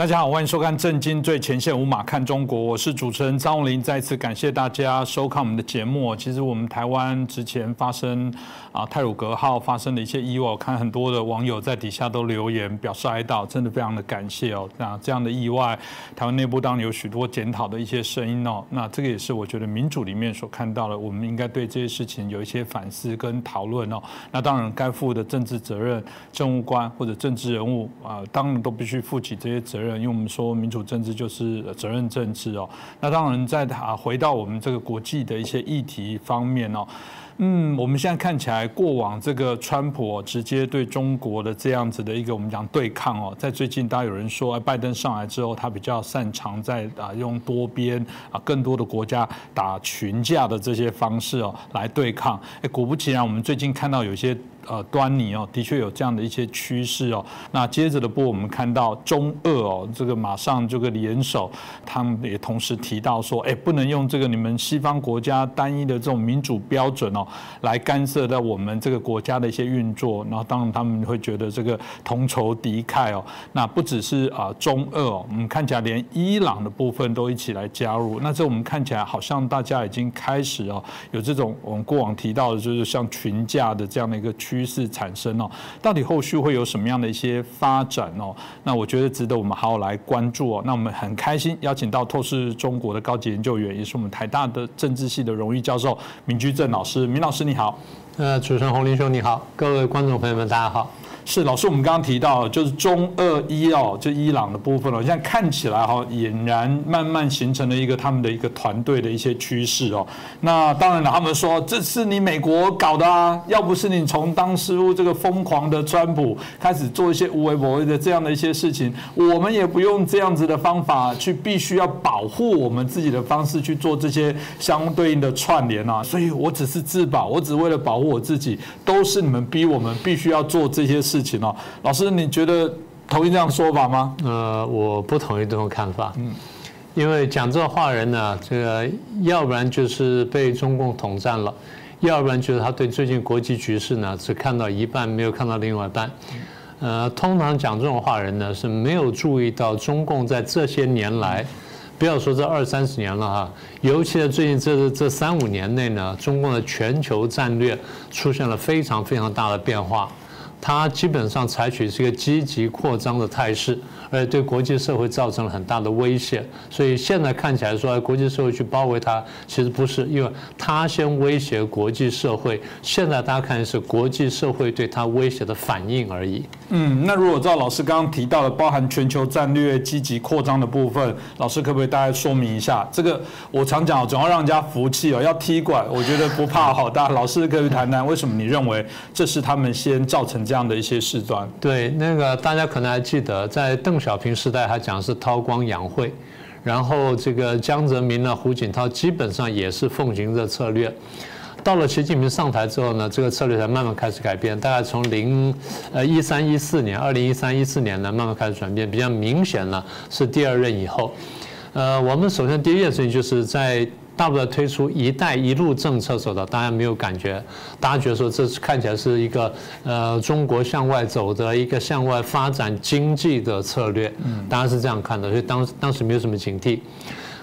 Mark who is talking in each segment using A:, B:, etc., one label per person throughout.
A: 大家好，欢迎收看《震惊最前线》，无马看中国，我是主持人张红林。再次感谢大家收看我们的节目。其实我们台湾之前发生啊泰鲁格号发生的一些意外，我看很多的网友在底下都留言表示哀悼，真的非常的感谢哦。那这样的意外，台湾内部当然有许多检讨的一些声音哦。那这个也是我觉得民主里面所看到的，我们应该对这些事情有一些反思跟讨论哦。那当然该负的政治责任，政务官或者政治人物啊，当然都必须负起这些责任。因为我们说民主政治就是责任政治哦，那当然在啊回到我们这个国际的一些议题方面哦，嗯，我们现在看起来过往这个川普直接对中国的这样子的一个我们讲对抗哦，在最近大家有人说拜登上来之后，他比较擅长在啊用多边啊更多的国家打群架的这些方式哦来对抗，哎，果不其然，我们最近看到有些。呃，端倪哦，的确有这样的一些趋势哦。那接着的波，我们看到中俄哦，这个马上这个联手，他们也同时提到说，哎，不能用这个你们西方国家单一的这种民主标准哦，来干涉到我们这个国家的一些运作。然后当然他们会觉得这个同仇敌忾哦。那不只是啊中俄哦，我们看起来连伊朗的部分都一起来加入。那这我们看起来好像大家已经开始哦，有这种我们过往提到的，就是像群架的这样的一个。趋势产生哦，到底后续会有什么样的一些发展哦？那我觉得值得我们好好来关注哦。那我们很开心邀请到透视中国的高级研究员，也是我们台大的政治系的荣誉教授闵居正老师。闵老师你好，
B: 呃，主持人洪林兄你好，各位观众朋友们大家好。
A: 是老师，我们刚刚提到就是中俄伊哦，就伊朗的部分了。现在看起来哈，俨然慢慢形成了一个他们的一个团队的一些趋势哦。那当然了，他们说这是你美国搞的啊，要不是你从当时这个疯狂的川普开始做一些无为不为的这样的一些事情，我们也不用这样子的方法去必须要保护我们自己的方式去做这些相对应的串联啊。所以我只是自保，我只为了保护我自己，都是你们逼我们必须要做这些事。情哦，老师，你觉得同意这样说法吗？
B: 呃，我不同意这种看法。嗯，因为讲这话人呢，这个要不然就是被中共统战了，要不然就是他对最近国际局势呢只看到一半，没有看到另外一半。呃，通常讲这种话人呢是没有注意到中共在这些年来，不要说这二三十年了哈，尤其在最近这这三五年内呢，中共的全球战略出现了非常非常大的变化。它基本上采取是一个积极扩张的态势。而且对国际社会造成了很大的威胁，所以现在看起来说国际社会去包围他，其实不是，因为他先威胁国际社会，现在大家看是国际社会对他威胁的反应而已。
A: 嗯，那如果照老师刚刚提到的，包含全球战略积极扩张的部分，老师可不可以大概说明一下？这个我常讲，总要让人家服气哦，要踢馆，我觉得不怕好 大。老师可以谈谈，为什么你认为这是他们先造成这样的一些事端？
B: 对，那个大家可能还记得，在邓。小平时代，他讲是韬光养晦，然后这个江泽民呢、胡锦涛基本上也是奉行这策略。到了习近平上台之后呢，这个策略才慢慢开始改变。大概从零呃一三一四年，二零一三一四年呢，慢慢开始转变，比较明显呢是第二任以后。呃，我们首先第一件事情就是在。大陆推出“一带一路”政策走的，大家没有感觉，大家觉得说这是看起来是一个呃中国向外走的一个向外发展经济的策略，大家是这样看的，所以当当时没有什么警惕。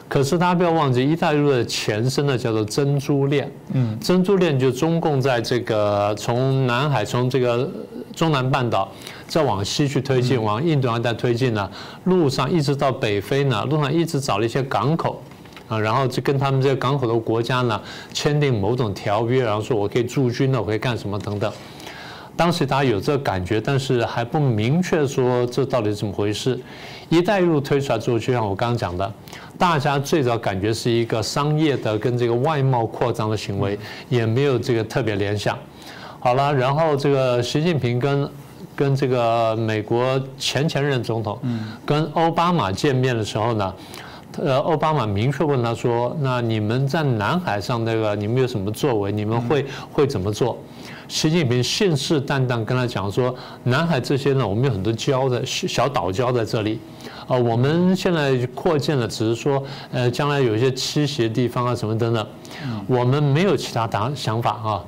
B: 可是大家不要忘记，“一带一路”的前身呢叫做珍珠链，嗯，珍珠链就中共在这个从南海从这个中南半岛再往西去推进，往印度洋再推进呢，路上一直到北非呢，路上一直找了一些港口。啊，然后就跟他们这个港口的国家呢签订某种条约，然后说我可以驻军了，我可以干什么等等。当时大家有这个感觉，但是还不明确说这到底是怎么回事。一带一路推出来之后，就像我刚刚讲的，大家最早感觉是一个商业的跟这个外贸扩张的行为，也没有这个特别联想。好了，然后这个习近平跟跟这个美国前前任总统，跟奥巴马见面的时候呢。呃，奥巴马明确问他说：“那你们在南海上那个，你们有什么作为？你们会会怎么做？”习近平信誓旦旦跟他讲说：“南海这些呢，我们有很多礁的小岛礁在这里，啊，我们现在扩建了，只是说，呃，将来有一些栖息的地方啊，什么等等，我们没有其他打想法啊，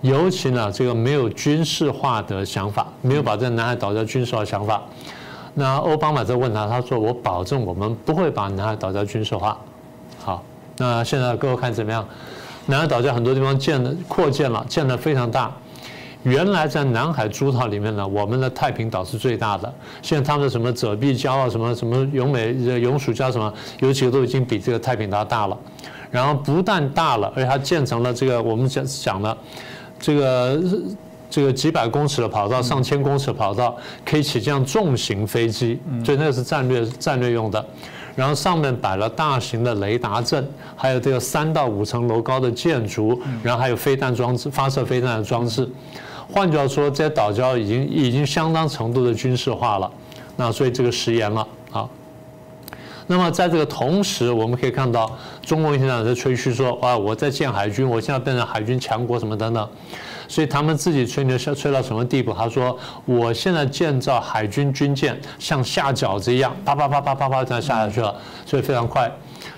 B: 尤其呢，这个没有军事化的想法，没有把这南海岛礁军事化想法。”那奥巴马在问他，他说：“我保证我们不会把南海岛礁军事化。”好，那现在各位看怎么样？南海岛礁很多地方建的扩建了，建的非常大。原来在南海诸岛里面呢，我们的太平岛是最大的。现在他们的什么褶壁礁啊，什么什么永美永暑礁什么，有几个都已经比这个太平岛大了。然后不但大了，而且它建成了这个我们讲讲了，这个这个几百公尺的跑道，上千公尺的跑道，可以起降重型飞机，所以那个是战略战略用的。然后上面摆了大型的雷达阵，还有这个三到五层楼高的建筑，然后还有飞弹装置、发射飞弹的装置。换句话说，这些岛礁已经已经相当程度的军事化了。那所以这个食言了啊。那么在这个同时，我们可以看到，中国现在在吹嘘说，哇，我在建海军，我现在变成海军强国什么等等。所以他们自己吹牛，吹到什么地步？他说，我现在建造海军军舰像下饺子一样，啪啪啪啪啪啪这样下下去了，所以非常快。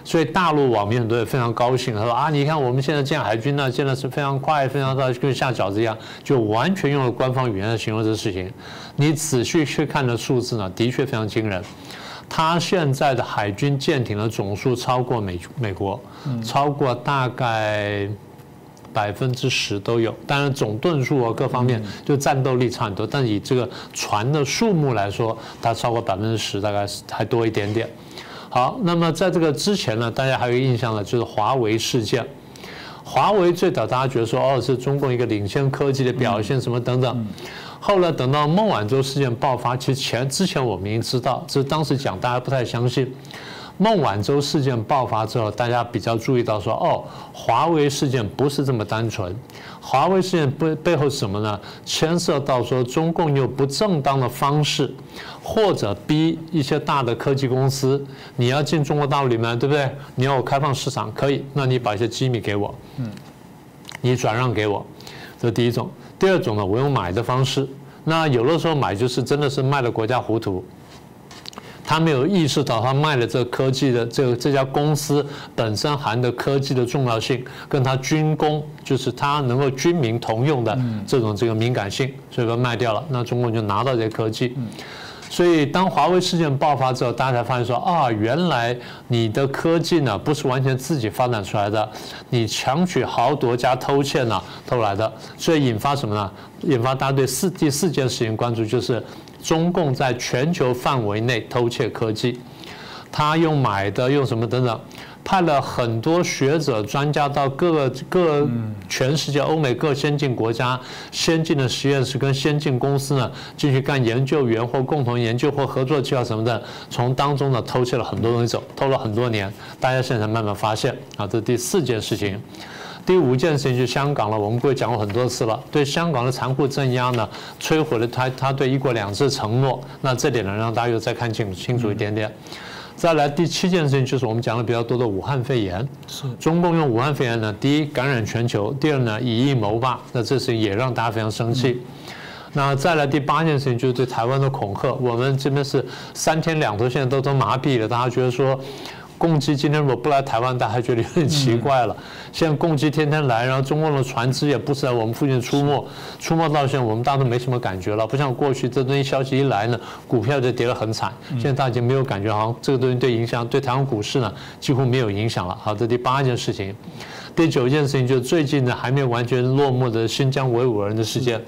B: 所以大陆网民很多也非常高兴，他说啊，你看我们现在建海军呢，建的是非常快，非常的跟下饺子一样，就完全用了官方语言来形容这个事情。你仔细去看的数字呢，的确非常惊人。他现在的海军舰艇的总数超过美美国，超过大概百分之十都有。当然总吨数啊各方面就战斗力差很多，但以这个船的数目来说，它超过百分之十，大概还多一点点。好，那么在这个之前呢，大家还有印象呢，就是华为事件。华为最早大家觉得说，哦，是中共一个领先科技的表现，什么等等。后来等到孟晚舟事件爆发，其实前之前我们已经知道，这是当时讲大家不太相信。孟晚舟事件爆发之后，大家比较注意到说，哦，华为事件不是这么单纯。华为事件背背后是什么呢？牵涉到说中共用不正当的方式，或者逼一些大的科技公司，你要进中国大陆里面，对不对？你要我开放市场，可以，那你把一些机密给我，嗯，你转让给我，这是第一种。第二种呢，我用买的方式，那有的时候买就是真的是卖了国家糊涂，他没有意识到他卖了这科技的这个这家公司本身含的科技的重要性，跟他军工就是他能够军民同用的这种这个敏感性，所以说卖掉了，那中共就拿到这些科技。所以，当华为事件爆发之后，大家才发现说啊，原来你的科技呢不是完全自己发展出来的，你强取豪夺加偷窃呢偷来的。所以引发什么呢？引发大家对四第四件事情关注，就是中共在全球范围内偷窃科技，他用买的，用什么等等。派了很多学者专家到各个各全世界欧美各先进国家先进的实验室跟先进公司呢进去干研究员或共同研究或合作计划什么的，从当中呢偷窃了很多东西走，偷了很多年，大家现在慢慢发现啊，这是第四件事情。第五件事情就是香港了，我们过去讲过很多次了，对香港的残酷镇压呢，摧毁了他他对一国两制承诺，那这点呢让大家又再看清清楚一点点。再来第七件事情就是我们讲的比较多的武汉肺炎，是中共用武汉肺炎呢，第一感染全球，第二呢以疫谋霸，那这事情也让大家非常生气。那再来第八件事情就是对台湾的恐吓，我们这边是三天两头，现在都都麻痹了，大家觉得说。共机今天如果不来台湾，大家觉得有点奇怪了。现在共机天天来，然后中共的船只也不是在我们附近出没，出没到现在我们大家都没什么感觉了。不像过去这东西消息一来呢，股票就跌得很惨。现在大家没有感觉，好像这个东西对影响对台湾股市呢几乎没有影响了。好，这第八件事情，第九件事情就是最近呢还没有完全落幕的新疆维吾尔人的事件。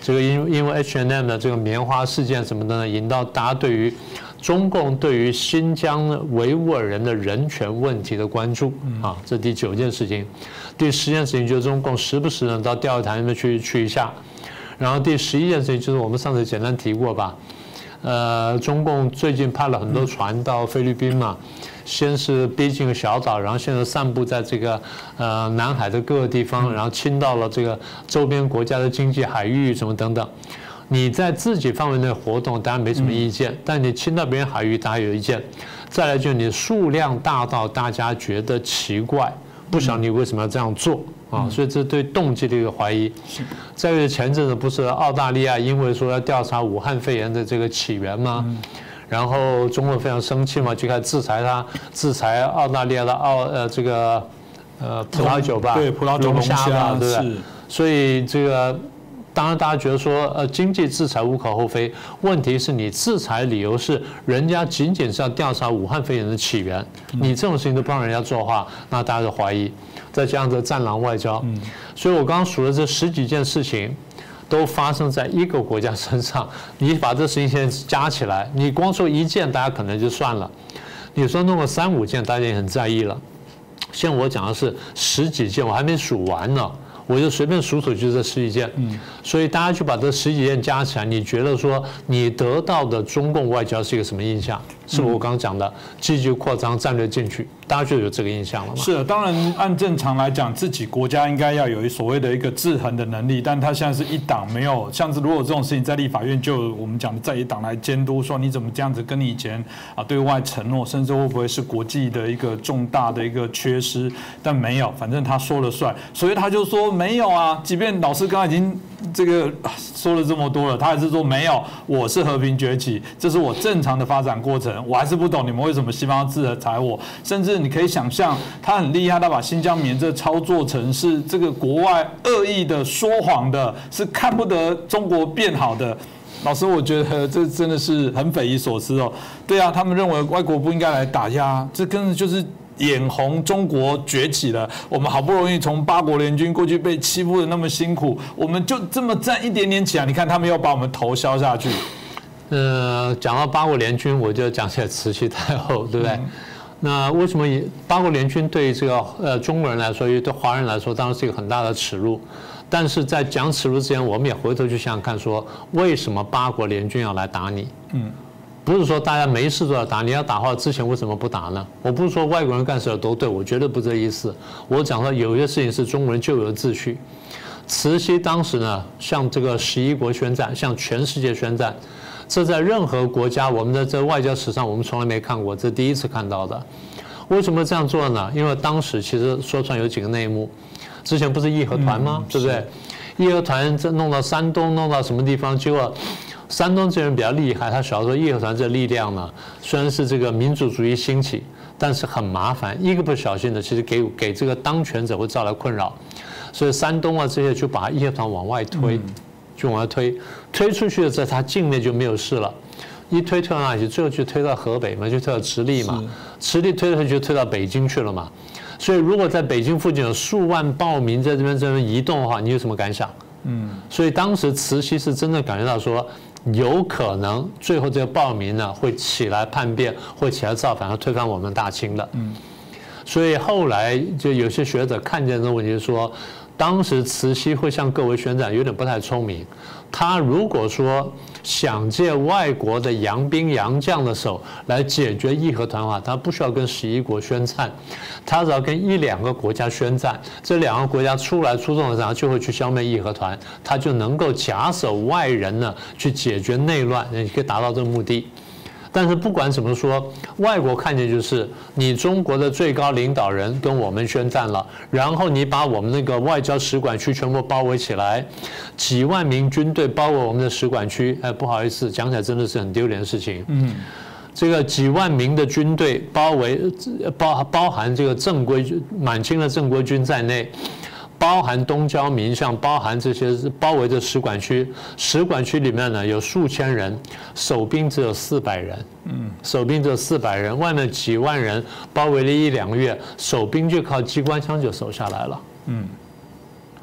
B: 这个因因为 H&M 的这个棉花事件什么的呢，引到大家对于。中共对于新疆维吾尔人的人权问题的关注啊，这第九件事情。第十件事情就是中共时不时呢到钓鱼台那边去去一下。然后第十一件事情就是我们上次简单提过吧，呃，中共最近派了很多船到菲律宾嘛，先是逼近小岛，然后现在散布在这个呃南海的各个地方，然后侵到了这个周边国家的经济海域什么等等。你在自己范围内活动，当然没什么意见；但你侵到别人海域，大家有意见。再来就是你数量大到大家觉得奇怪，不晓得你为什么要这样做啊？所以这对动机的一个怀疑。再一个前阵子不是澳大利亚因为说要调查武汉肺炎的这个起源吗？然后中国非常生气嘛，就开始制裁他，制裁澳大利亚的澳呃这个呃葡萄酒吧，
A: 对葡萄酒龙虾
B: 对不对？所以这个。当然，大家觉得说，呃，经济制裁无可厚非。问题是你制裁理由是人家仅仅是要调查武汉肺炎的起源，你这种事情都不让人家做的话，那大家就怀疑。再加上这战狼外交，所以我刚刚数了这十几件事情，都发生在一个国家身上。你把这事情先加起来，你光说一件，大家可能就算了；你说弄个三五件，大家也很在意了。像我讲的是十几件，我还没数完呢。我就随便数数，就这十几件。嗯，所以大家就把这十几件加起来，你觉得说你得到的中共外交是一个什么印象？是我刚刚讲的积极扩张、战略进取。大家就有这个印象了吗？
A: 是，当然按正常来讲，自己国家应该要有所谓的一个制衡的能力，但他现在是一党没有，像是如果这种事情在立法院，就我们讲的在一党来监督，说你怎么这样子跟你以前啊对外承诺，甚至会不会是国际的一个重大的一个缺失？但没有，反正他说了算，所以他就说没有啊。即便老师刚刚已经这个说了这么多了，他还是说没有，我是和平崛起，这是我正常的发展过程，我还是不懂你们为什么西方要制裁我，甚至。你可以想象，他很厉害，他把新疆棉这操作成是这个国外恶意的说谎的，是看不得中国变好的。老师，我觉得这真的是很匪夷所思哦。对啊，他们认为外国不应该来打压，这根本就是眼红中国崛起了。我们好不容易从八国联军过去被欺负的那么辛苦，我们就这么站一点点起来，你看他们要把我们头削下去。
B: 呃，讲到八国联军，我就讲起来慈禧太后，对不对？那为什么八国联军对这个呃中国人来说，对华人来说，当然是一个很大的耻辱。但是在讲耻辱之前，我们也回头去想想看，说为什么八国联军要来打你？嗯，不是说大家没事都要打，你要打话之前为什么不打呢？我不是说外国人干事都对，我绝对不这意思。我讲说有些事情是中国人就有秩序。慈禧当时呢，向这个十一国宣战，向全世界宣战。这在任何国家，我们的这外交史上，我们从来没看过，这第一次看到的。为什么这样做呢？因为当时其实说穿有几个内幕。之前不是义和团吗？对不对？义和团这弄到山东，弄到什么地方？结果山东这人比较厉害，他晓得说义和团这力量呢，虽然是这个民族主义兴起，但是很麻烦，一个不小心的，其实给给这个当权者会造来困扰。所以山东啊这些就把义和团往外推。就往外推，推出去了，在他境内就没有事了。一推推到哪里去？最后就推到河北嘛，就推到直隶嘛。直隶推了就推到北京去了嘛。所以如果在北京附近有数万暴民在这边这边移动的话，你有什么感想？嗯。所以当时慈禧是真的感觉到说，有可能最后这个暴民呢会起来叛变，会起来造反，要推翻我们大清的。嗯。所以后来就有些学者看见这个问题说。当时慈禧会向各位宣战，有点不太聪明。他如果说想借外国的洋兵洋将的手来解决义和团的话，他不需要跟十一国宣战，他只要跟一两个国家宣战，这两个国家出来出动的时候，就会去消灭义和团，他就能够假手外人呢，去解决内乱，你可以达到这个目的。但是不管怎么说，外国看见就是你中国的最高领导人跟我们宣战了，然后你把我们那个外交使馆区全部包围起来，几万名军队包围我们的使馆区。哎，不好意思，讲起来真的是很丢脸的事情。嗯，这个几万名的军队包围，包包含这个正规满清的正规军在内。包含东交民巷，包含这些包围着使馆区，使馆区里面呢有数千人，守兵只有四百人，嗯，守兵只有四百人，外面几万人包围了一两个月，守兵就靠机关枪就守下来了，嗯，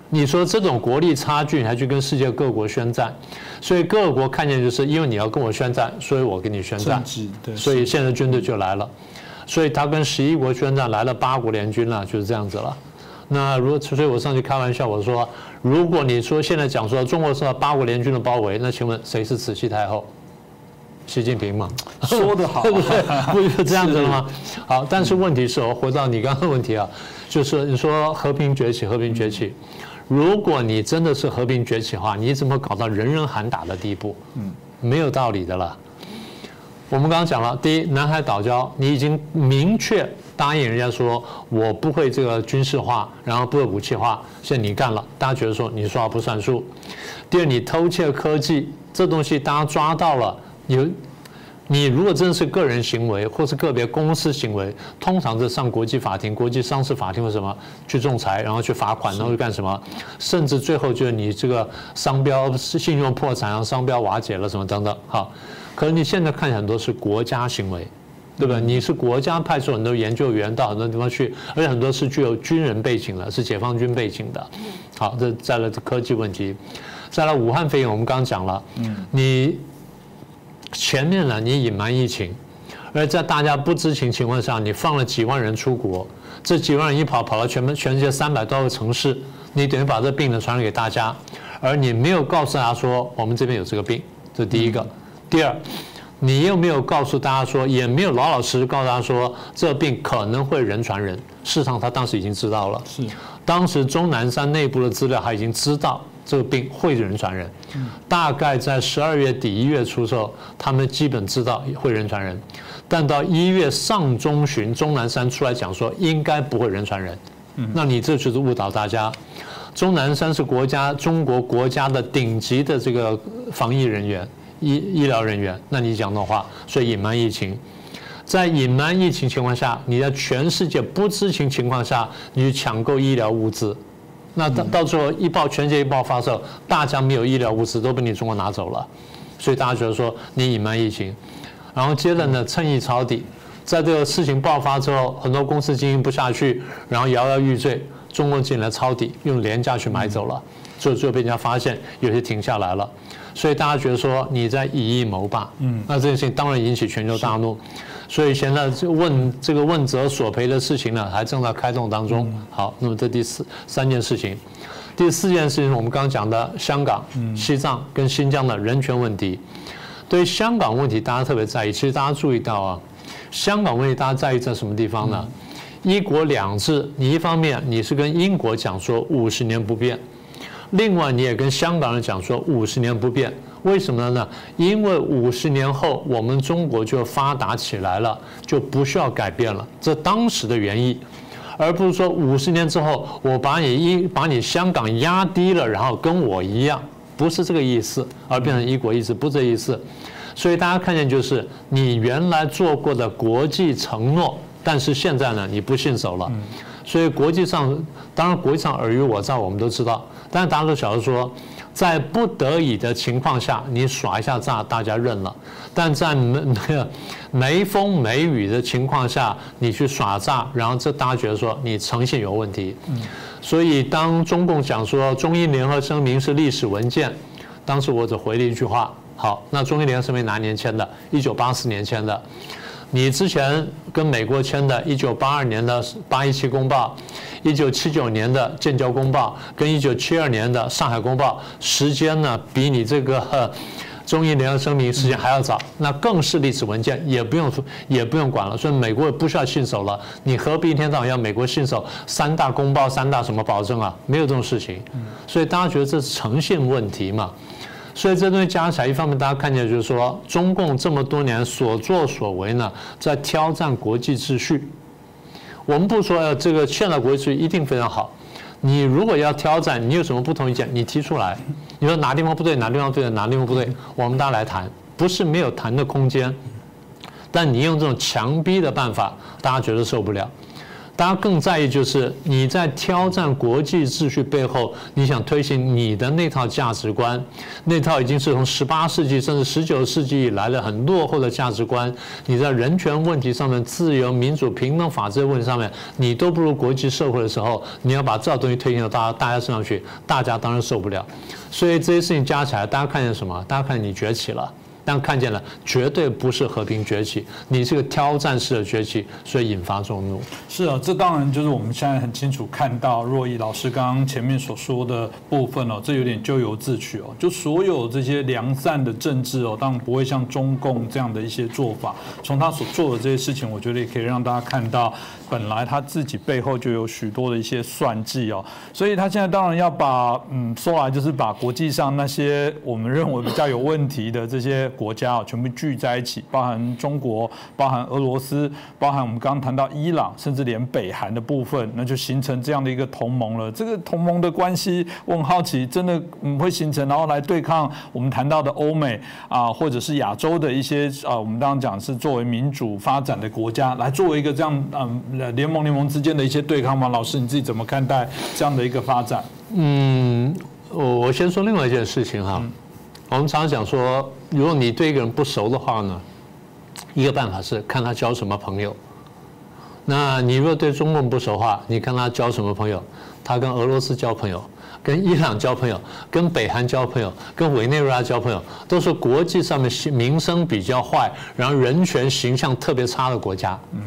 B: 你说这种国力差距，还去跟世界各国宣战，所以各国看见就是因为你要跟我宣战，所以我跟你宣战，所以现在军队就来了，所以他跟十一国宣战，来了八国联军了，就是这样子了。那如果所以，我上去开玩笑，我说，如果你说现在讲说中国受到八国联军的包围，那请问谁是慈禧太后？习近平嘛？
A: 说得好，对
B: 不对？不就这样子了吗？好，但是问题是，我回到你刚刚的问题啊，就是你说和平崛起，和平崛起，如果你真的是和平崛起的话，你怎么搞到人人喊打的地步？嗯，没有道理的了。我们刚刚讲了，第一，南海岛礁，你已经明确。答应人家说，我不会这个军事化，然后不会武器化，现在你干了，大家觉得说你说话不算数。第二，你偷窃科技，这东西大家抓到了，有你如果真的是个人行为或是个别公司行为，通常是上国际法庭、国际商事法庭或什么去仲裁，然后去罚款，然后去干什么？甚至最后就是你这个商标信用破产，然后商标瓦解了什么等等。好，可是你现在看很多是国家行为，对吧？你是国家派出很多研究员到很多地方去，而且很多是具有军人背景的，是解放军背景的。好，这再来科技问题，再来武汉肺炎，我们刚刚讲了，嗯，你。前面呢，你隐瞒疫情，而在大家不知情情况下，你放了几万人出国，这几万人一跑跑到全全世界三百多个城市，你等于把这病呢传染给大家，而你没有告诉大家说我们这边有这个病，这第一个。第二，你又没有告诉大家说，也没有老老实实告诉大家说这病可能会人传人。事实上，他当时已经知道了。
A: 是，
B: 当时钟南山内部的资料他已经知道。这个病会人传人，大概在十二月底一月初时候，他们基本知道会人传人，但到一月上中旬，钟南山出来讲说应该不会人传人，那你这就是误导大家。钟南山是国家中国国家的顶级的这个防疫人员、医医疗人员，那你讲的话，所以隐瞒疫情，在隐瞒疫情情况下，你在全世界不知情情况下，你去抢购医疗物资。那到到最后一爆全世界一爆发的时候，大家没有医疗物资都被你中国拿走了，所以大家觉得说你隐瞒疫情，然后接着呢趁意抄底，在这个事情爆发之后，很多公司经营不下去，然后摇摇欲坠，中国进来抄底，用廉价去买走了，最后最后被人家发现，有些停下来了，所以大家觉得说你在以夷谋霸，嗯，那这件事情当然引起全球大怒。所以现在这问这个问责索赔的事情呢，还正在开动当中。好，那么这第四三件事情，第四件事情我们刚刚讲的香港、西藏跟新疆的人权问题。对于香港问题，大家特别在意。其实大家注意到啊，香港问题大家在意在什么地方呢？一国两制，你一方面你是跟英国讲说五十年不变，另外你也跟香港人讲说五十年不变。为什么呢？因为五十年后我们中国就发达起来了，就不需要改变了。这当时的原意，而不是说五十年之后我把你一把你香港压低了，然后跟我一样，不是这个意思，而变成一国一制，不这意思。所以大家看见就是你原来做过的国际承诺，但是现在呢你不信守了。所以国际上，当然国际上尔虞我诈我们都知道，但是大家都晓得说。在不得已的情况下，你耍一下诈，大家认了；但在没那个没风没雨的情况下，你去耍诈，然后这大家觉得说你诚信有问题。所以当中共讲说中英联合声明是历史文件，当时我只回了一句话：好，那中英联合声明哪年签的？一九八四年签的。你之前跟美国签的1982年的八一七公报，1979年的建交公报，跟1972年的上海公报，时间呢比你这个 中英联合声明时间还要早，那更是历史文件，也不用也不用管了，所以美国不需要信守了。你何必一天到晚要美国信守三大公报、三大什么保证啊？没有这种事情，所以大家觉得这是诚信问题嘛？所以这东西加起来，一方面大家看见就是说，中共这么多年所作所为呢，在挑战国际秩序。我们不说这个现在国际秩序一定非常好，你如果要挑战，你有什么不同意见，你提出来。你说哪地方不对，哪地方对，哪地方不对，我们大家来谈，不是没有谈的空间。但你用这种强逼的办法，大家觉得受不了。大家更在意就是你在挑战国际秩序背后，你想推行你的那套价值观，那套已经是从十八世纪甚至十九世纪以来的很落后的价值观。你在人权问题上面、自由、民主、平等、法治问题上面，你都不如国际社会的时候，你要把这套东西推行到大大家身上去，大家当然受不了。所以这些事情加起来，大家看见什么？大家看你崛起了。但看见了，绝对不是和平崛起，你是个挑战式的崛起，所以引发众怒。
A: 是啊，这当然就是我们现在很清楚看到若毅老师刚刚前面所说的部分哦，这有点咎由自取哦。就所有这些良善的政治哦，当然不会像中共这样的一些做法。从他所做的这些事情，我觉得也可以让大家看到，本来他自己背后就有许多的一些算计哦。所以他现在当然要把，嗯，说来就是把国际上那些我们认为比较有问题的这些。国家啊全部聚在一起，包含中国、包含俄罗斯、包含我们刚刚谈到伊朗，甚至连北韩的部分，那就形成这样的一个同盟了。这个同盟的关系，我很好奇，真的嗯会形成，然后来对抗我们谈到的欧美啊，或者是亚洲的一些啊，我们刚刚讲是作为民主发展的国家，来作为一个这样嗯联盟联盟之间的一些对抗吗？老师你自己怎么看待这样的一个发展？
B: 嗯，我我先说另外一件事情哈。我们常常讲说，如果你对一个人不熟的话呢，一个办法是看他交什么朋友。那你如果对中共不熟的话，你看他交什么朋友？他跟俄罗斯交朋友，跟伊朗交朋友，跟北韩交朋友，跟委内瑞拉交朋友，都是国际上面名声比较坏，然后人权形象特别差的国家。嗯。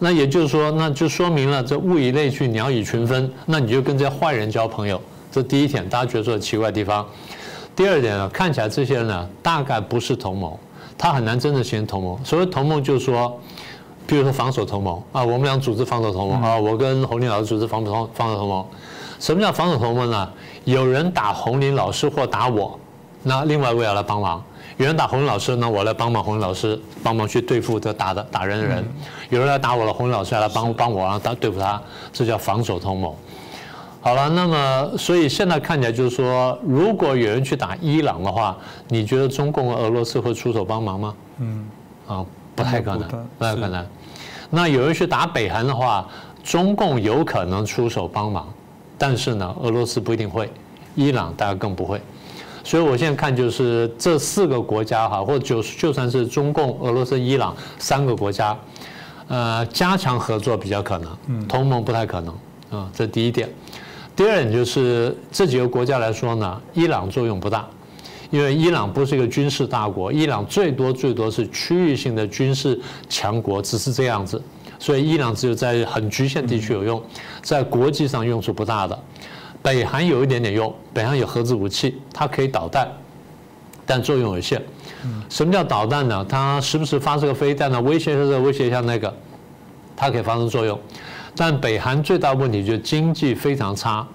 B: 那也就是说，那就说明了这物以类聚，鸟以群分。那你就跟这些坏人交朋友，这第一点，大家觉得说奇怪的地方。第二点呢，看起来这些人呢，大概不是同盟，他很难真的形成同盟。所谓同盟，就是说，比如说防守同盟啊，我们俩组织防守同盟啊，我跟红林老师组织防守防守同盟。什么叫防守同盟呢？有人打红林老师或打我，那另外一位要来帮忙。有人打红林老师，那我来帮忙红林老师，帮忙去对付这打的打人的人。有人来打我了，红林老师来帮帮我，然后打对付他，这叫防守同盟。好了，那么所以现在看起来就是说，如果有人去打伊朗的话，你觉得中共和俄罗斯会出手帮忙吗？嗯，啊，不太可能，不太可能。那有人去打北韩的话，中共有可能出手帮忙，但是呢，俄罗斯不一定会，伊朗大概更不会。所以我现在看就是这四个国家哈，或者就就算是中共、俄罗斯、伊朗三个国家，呃，加强合作比较可能，同盟不太可能啊，这第一点。第二点就是这几个国家来说呢，伊朗作用不大，因为伊朗不是一个军事大国，伊朗最多最多是区域性的军事强国，只是这样子，所以伊朗只有在很局限地区有用，在国际上用处不大的。北韩有一点点用，北韩有核子武器，它可以导弹，但作用有限。什么叫导弹呢？它时不时发射个飞弹呢，威胁这个，威胁一下那个，它可以发生作用。但北韩最大问题就是经济非常差，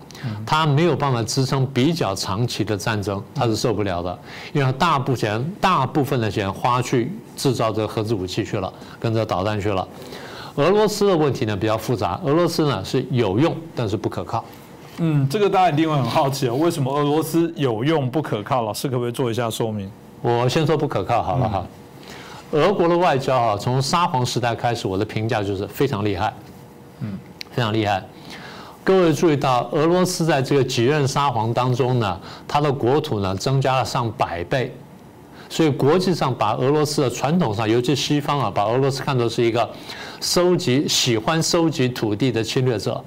B: 它没有办法支撑比较长期的战争，它是受不了的，因为大部分大部分的钱花去制造这个核子武器去了，跟着导弹去了。俄罗斯的问题呢比较复杂，俄罗斯呢是有用，但是不可靠。
A: 嗯，这个大家一定会很好奇哦，为什么俄罗斯有用不可靠？老师可不可以做一下说明？
B: 我先说不可靠好了哈。俄国的外交啊，从沙皇时代开始，我的评价就是非常厉害。嗯，非常厉害。各位注意到，俄罗斯在这个几任沙皇当中呢，它的国土呢增加了上百倍，所以国际上把俄罗斯的传统上，尤其西方啊，把俄罗斯看作是一个收集、喜欢收集土地的侵略者。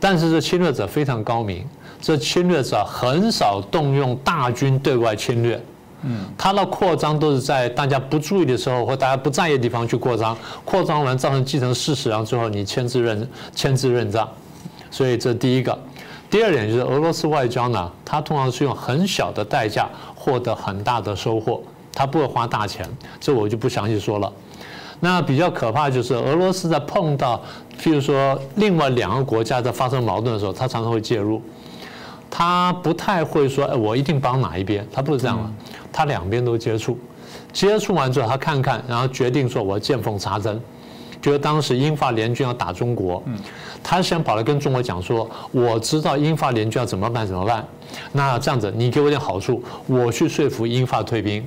B: 但是这侵略者非常高明，这侵略者很少动用大军对外侵略。嗯，它的扩张都是在大家不注意的时候或大家不在意的地方去扩张，扩张完造成既成事实，然后最后你签字认签字认账，所以这第一个。第二点就是俄罗斯外交呢，它通常是用很小的代价获得很大的收获，它不会花大钱，这我就不详细说了。那比较可怕就是俄罗斯在碰到譬如说另外两个国家在发生矛盾的时候，它常常会介入。他不太会说，哎，我一定帮哪一边，他不是这样的，他两边都接触，接触完之后他看看，然后决定说，我见缝插针。觉得当时英法联军要打中国，他先跑来跟中国讲说，我知道英法联军要怎么办怎么办，那这样子你给我点好处，我去说服英法退兵。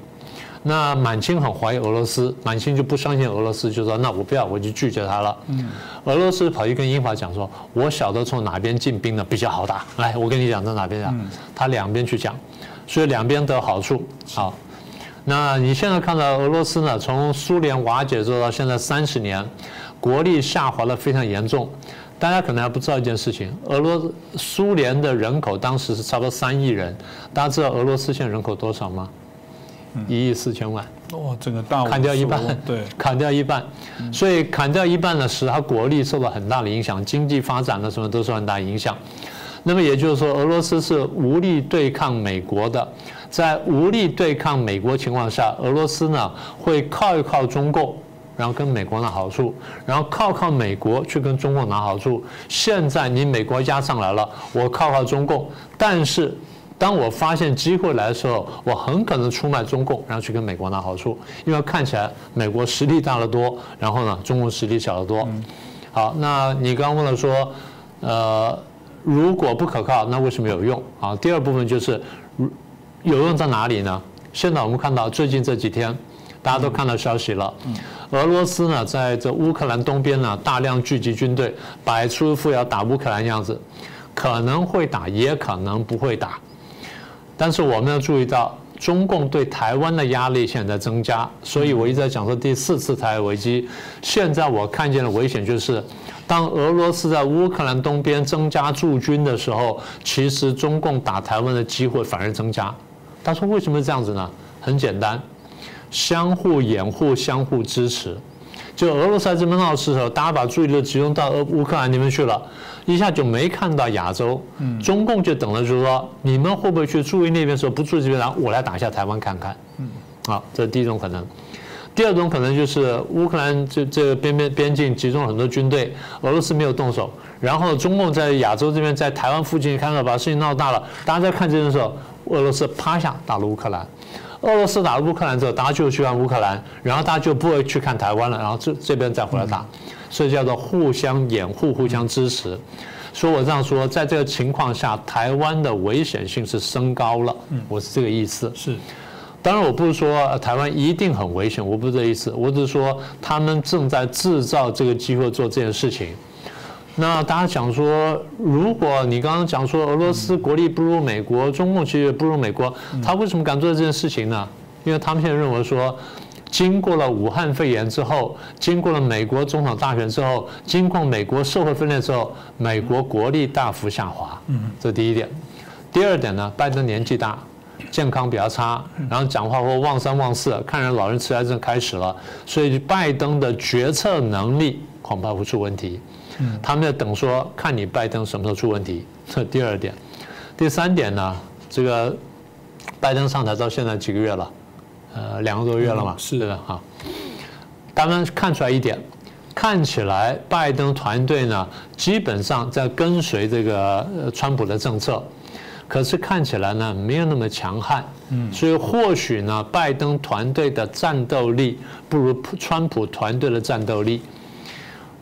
B: 那满清很怀疑俄罗斯，满清就不相信俄罗斯，就说那我不要，我就拒绝他了。俄罗斯跑去跟英法讲说，我晓得从哪边进兵呢比较好打，来，我跟你讲在哪边讲，他两边去讲，所以两边得好处。好，那你现在看到俄罗斯呢，从苏联瓦解之后到现在三十年，国力下滑的非常严重。大家可能还不知道一件事情，俄罗苏联的人口当时是差不多三亿人，大家知道俄罗斯现在人口多少吗？一亿四千万，
A: 哇，整个大
B: 砍掉一半，
A: 对，
B: 砍掉一半，所以砍掉一半呢，使它国力受到很大的影响，经济发展的什么都受很大影响。那么也就是说，俄罗斯是无力对抗美国的，在无力对抗美国情况下，俄罗斯呢会靠一靠中共，然后跟美国拿好处，然后靠靠美国去跟中共拿好处。现在你美国压上来了，我靠靠中共，但是。当我发现机会来的时候，我很可能出卖中共，然后去跟美国拿好处，因为看起来美国实力大得多，然后呢，中共实力小得多。好，那你刚刚问了说，呃，如果不可靠，那为什么有用？啊，第二部分就是，有用在哪里呢？现在我们看到最近这几天，大家都看到消息了，俄罗斯呢在这乌克兰东边呢大量聚集军队，摆出一副要打乌克兰样子，可能会打，也可能不会打。但是我们要注意到，中共对台湾的压力现在增加，所以我一直在讲说第四次台海危机。现在我看见的危险就是，当俄罗斯在乌克兰东边增加驻军的时候，其实中共打台湾的机会反而增加。他说为什么这样子呢？很简单，相互掩护，相互支持。就俄罗斯在这边闹事的时候，大家把注意力集中到俄乌克兰那边去了，一下就没看到亚洲。嗯，中共就等着，就是说你们会不会去注意那边？说不注意这边，然后我来打一下台湾看看。嗯，好，这是第一种可能。第二种可能就是乌克兰这这个边边边境集中了很多军队，俄罗斯没有动手，然后中共在亚洲这边，在台湾附近看到把事情闹大了，大家在看这的时候，俄罗斯趴下打了乌克兰。俄罗斯打了乌克兰之后，大家就去看乌克兰，然后大家就不会去看台湾了，然后这这边再回来打，所以叫做互相掩护、互相支持。所以我这样说，在这个情况下，台湾的危险性是升高了。嗯，我是这个意思。
A: 是，
B: 当然我不是说台湾一定很危险，我不是这意思，我只是说他们正在制造这个机会做这件事情。那大家讲说，如果你刚刚讲说俄罗斯国力不如美国，中共其实也不如美国，他为什么敢做这件事情呢？因为他们现在认为说，经过了武汉肺炎之后，经过了美国总统大选之后，经过美国社会分裂之后，美国国力大幅下滑。嗯，这第一点。第二点呢，拜登年纪大，健康比较差，然后讲话或忘三忘四，看人老人痴呆症开始了，所以拜登的决策能力恐怕会出问题。他们在等说，看你拜登什么时候出问题。这 第二点，第三点呢？这个拜登上台到现在几个月了？呃，两个多月了嘛？
A: 是的哈。
B: 他们看出来一点，看起来拜登团队呢，基本上在跟随这个川普的政策，可是看起来呢，没有那么强悍。嗯。所以或许呢，拜登团队的战斗力不如川普团队的战斗力。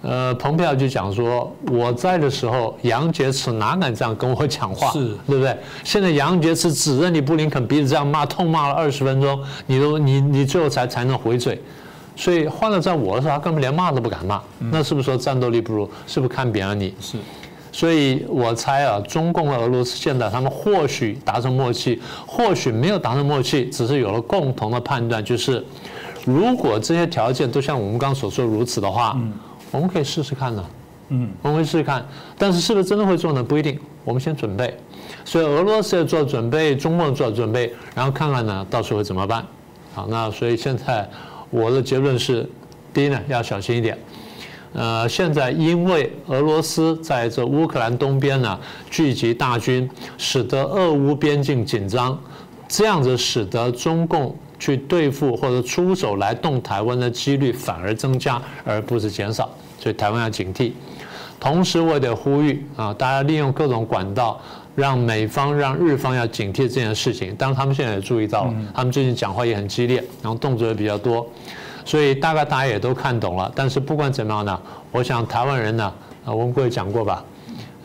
B: 呃，蓬佩奥就讲说，我在的时候，杨洁篪哪敢这样跟我讲话，
A: 是
B: 对不对？现在杨洁篪指着你布林肯鼻子这样骂，痛骂了二十分钟，你都你你最后才才能回嘴，所以换了在我的时候，他根本连骂都不敢骂，那是不是说战斗力不如？是不是看扁了你？
A: 是，
B: 所以我猜啊，中共和俄罗斯现在他们或许达成默契，或许没有达成默契，只是有了共同的判断，就是如果这些条件都像我们刚刚所说如此的话。我们可以试试看呢，嗯，我们可以试试看，但是是不是真的会做呢？不一定。我们先准备，所以俄罗斯要做准备，中共做准备，然后看看呢，到时候会怎么办？好，那所以现在我的结论是，第一呢，要小心一点。呃，现在因为俄罗斯在这乌克兰东边呢聚集大军，使得俄乌边境紧张，这样子使得中共。去对付或者出手来动台湾的几率反而增加，而不是减少，所以台湾要警惕。同时，我也得呼吁啊，大家利用各种管道，让美方、让日方要警惕这件事情。当然，他们现在也注意到了，他们最近讲话也很激烈，然后动作也比较多，所以大概大家也都看懂了。但是不管怎么样呢，我想台湾人呢，啊，我们各位讲过吧。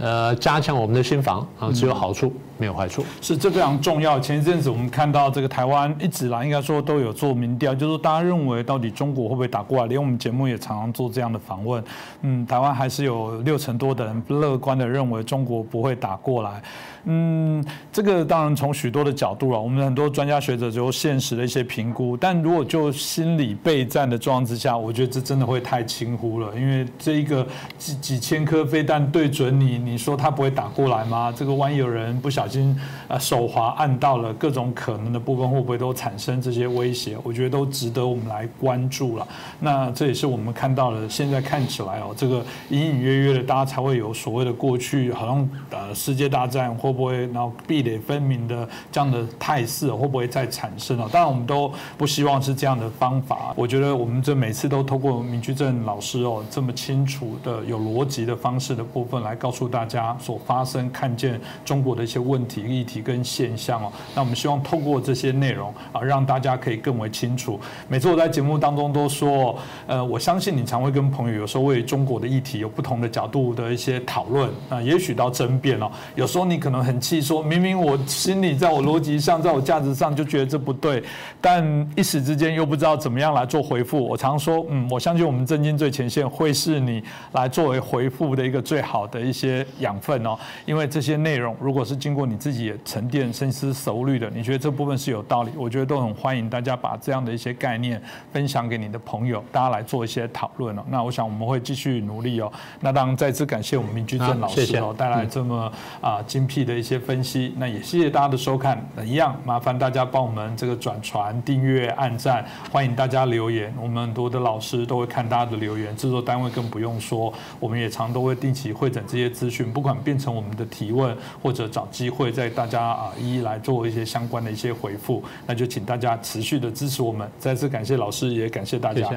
B: 呃，加强我们的心防啊，只有好处没有坏处。
A: 是，这非常重要。前一阵子我们看到这个台湾一直来，应该说都有做民调，就是大家认为到底中国会不会打过来？连我们节目也常常做这样的访问。嗯，台湾还是有六成多的人乐观的认为中国不会打过来。嗯，这个当然从许多的角度啊，我们很多专家学者就现实的一些评估。但如果就心理备战的状况之下，我觉得这真的会太轻忽了，因为这一个几几千颗飞弹对准你，你说他不会打过来吗？这个万一有人不小心呃手滑按到了，各种可能的部分会不会都产生这些威胁？我觉得都值得我们来关注了。那这也是我们看到了，现在看起来哦，这个隐隐约约的，大家才会有所谓的过去好像呃世界大战或会不会，然后壁垒分明的这样的态势会不会再产生啊？当然，我们都不希望是这样的方法。我觉得我们这每次都透过明居正老师哦这么清楚的、有逻辑的方式的部分来告诉大家所发生、看见中国的一些问问题、议题跟现象哦。那我们希望透过这些内容啊，让大家可以更为清楚。每次我在节目当中都说，呃，我相信你常会跟朋友有时候为中国的议题有不同的角度的一些讨论啊，也许到争辩哦。有时候你可能很气，说明明我心里在我逻辑上，在我价值上就觉得这不对，但一时之间又不知道怎么样来做回复。我常说，嗯，我相信我们震惊最前线会是你来作为回复的一个最好的一些养分哦，因为这些内容如果是经过你自己沉淀、深思熟虑的，你觉得这部分是有道理，我觉得都很欢迎大家把这样的一些概念分享给你的朋友，大家来做一些讨论哦。那我想我们会继续努力哦。那当然再次感谢我们明居正老师哦，带来这么啊精辟的的一些分析。那也谢谢大家的收看，一样麻烦大家帮我们这个转传、订阅、按赞，欢迎大家留言，我们很多的老师都会看大家的留言，制作单位更不用说，我们也常都会定期会诊这些资讯，不管变成我们的提问，或者找机会在大家啊一一来做一些相关的一些回复，那就请大家持续的支持我们。再次感谢老师，也感谢大家。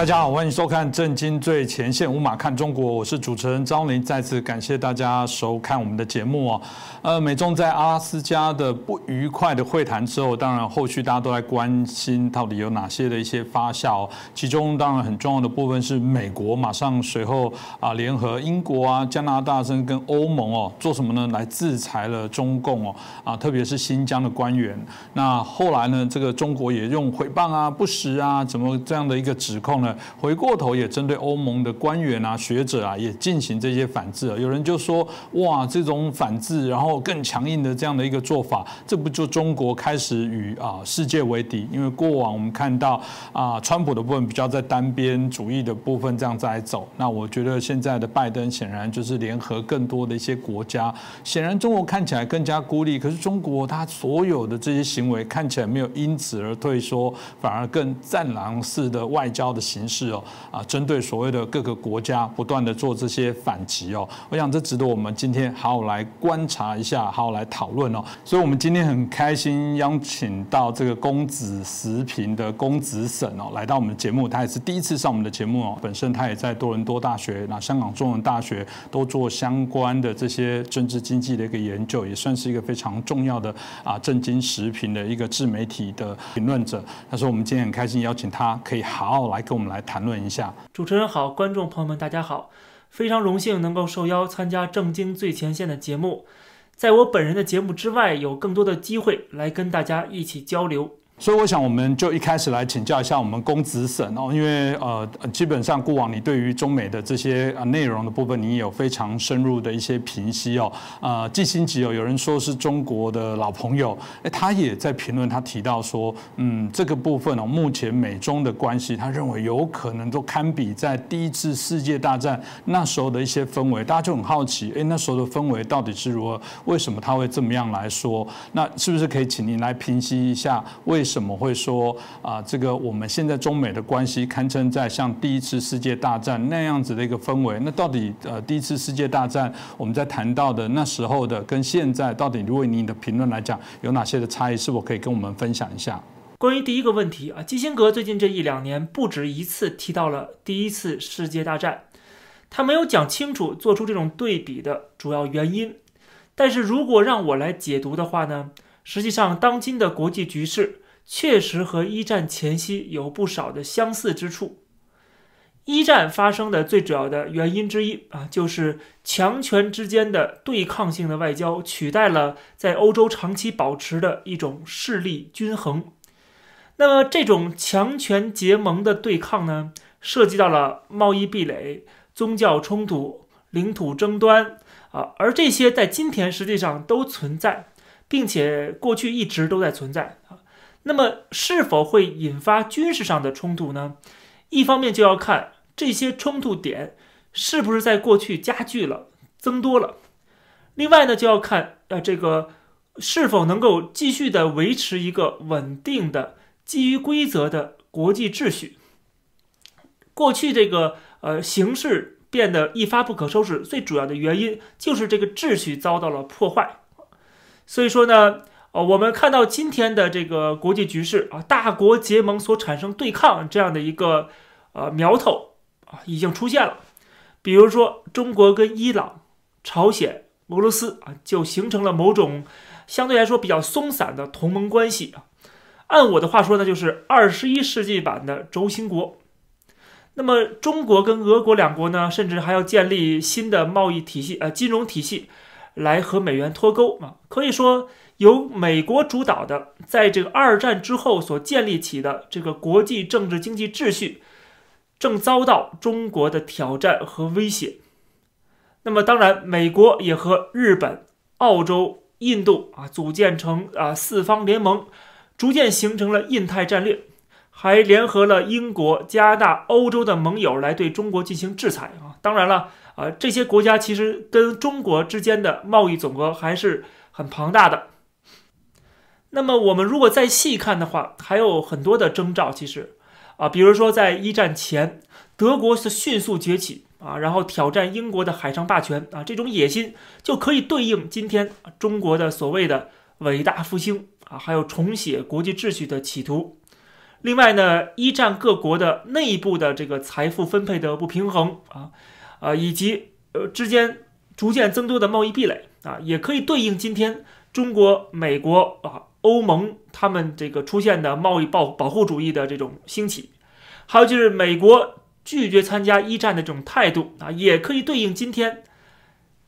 A: 大家好，欢迎收看《震惊最前线》，无马看中国，我是主持人张林。再次感谢大家收看我们的节目哦。呃，美中在阿拉斯加的不愉快的会谈之后，当然后续大家都在关心到底有哪些的一些发酵。其中当然很重要的部分是美国马上随后啊联合英国啊、加拿大甚至跟欧盟哦做什么呢？来制裁了中共哦啊，特别是新疆的官员。那后来呢，这个中国也用诽谤啊、不实啊，怎么这样的一个指控呢？回过头也针对欧盟的官员啊、学者啊，也进行这些反制。有人就说：哇，这种反制，然后更强硬的这样的一个做法，这不就中国开始与啊世界为敌？因为过往我们看到啊，川普的部分比较在单边主义的部分这样在走。那我觉得现在的拜登显然就是联合更多的一些国家。显然中国看起来更加孤立，可是中国它所有的这些行为看起来没有因此而退缩，反而更战狼式的外交的行。形式哦啊，针对所谓的各个国家不断的做这些反击哦，我想这值得我们今天好好来观察一下，好好来讨论哦。所以，我们今天很开心邀请到这个公子时评的公子沈哦，来到我们的节目。他也是第一次上我们的节目哦。本身他也在多伦多大学、那香港中文大学都做相关的这些政治经济的一个研究，也算是一个非常重要的啊政经时评的一个自媒体的评论者。他说，我们今天很开心邀请他，可以好好来跟我们。来谈论一下，
C: 主持人好，观众朋友们大家好，非常荣幸能够受邀参加《正经最前线》的节目，在我本人的节目之外，有更多的机会来跟大家一起交流。
A: 所以我想，我们就一开始来请教一下我们公子省哦，因为呃，基本上过往你对于中美的这些呃内容的部分，你也有非常深入的一些评析哦。呃，季新吉哦，有人说是中国的老朋友，哎，他也在评论，他提到说，嗯，这个部分哦，目前美中的关系，他认为有可能都堪比在第一次世界大战那时候的一些氛围。大家就很好奇，哎，那时候的氛围到底是如何？为什么他会这么样来说？那是不是可以请您来评析一下为？什么会说啊？这个我们现在中美的关系堪称在像第一次世界大战那样子的一个氛围。那到底呃，第一次世界大战我们在谈到的那时候的跟现在到底，如果你的评论来讲，有哪些的差异？是否可以跟我们分享一下？
C: 关于第一个问题啊，基辛格最近这一两年不止一次提到了第一次世界大战，他没有讲清楚做出这种对比的主要原因。但是如果让我来解读的话呢，实际上当今的国际局势。确实和一战前夕有不少的相似之处。一战发生的最主要的原因之一啊，就是强权之间的对抗性的外交取代了在欧洲长期保持的一种势力均衡。那么，这种强权结盟的对抗呢，涉及到了贸易壁垒、宗教冲突、领土争端啊，而这些在今天实际上都存在，并且过去一直都在存在啊。那么，是否会引发军事上的冲突呢？一方面就要看这些冲突点是不是在过去加剧了、增多了；另外呢，就要看呃这个是否能够继续的维持一个稳定的、基于规则的国际秩序。过去这个呃形势变得一发不可收拾，最主要的原因就是这个秩序遭到了破坏。所以说呢。呃，我们看到今天的这个国际局势啊，大国结盟所产生对抗这样的一个呃苗头啊，已经出现了。比如说，中国跟伊朗、朝鲜、俄罗斯啊，就形成了某种相对来说比较松散的同盟关系啊。按我的话说呢，就是二十一世纪版的轴心国。那么，中国跟俄国两国呢，甚至还要建立新的贸易体系、呃金融体系，来和美元脱钩啊。可以说，由美国主导的，在这个二战之后所建立起的这个国际政治经济秩序。正遭到中国的挑战和威胁。那么，当然，美国也和日本、澳洲、印度啊组建成啊四方联盟，逐渐形成了印太战略，还联合了英国、加拿大、欧洲的盟友来对中国进行制裁啊。当然了，啊这些国家其实跟中国之间的贸易总额还是很庞大的。那么，我们如果再细看的话，还有很多的征兆，其实。啊，比如说在一战前，德国是迅速崛起啊，然后挑战英国的海上霸权啊，这种野心就可以对应今天中国的所谓的伟大复兴啊，还有重写国际秩序的企图。另外呢，一战各国的内部的这个财富分配的不平衡啊，啊，以及呃之间逐渐增多的贸易壁垒啊，也可以对应今天中国、美国啊。欧盟他们这个出现的贸易保保护主义的这种兴起，还有就是美国拒绝参加一战的这种态度啊，也可以对应今天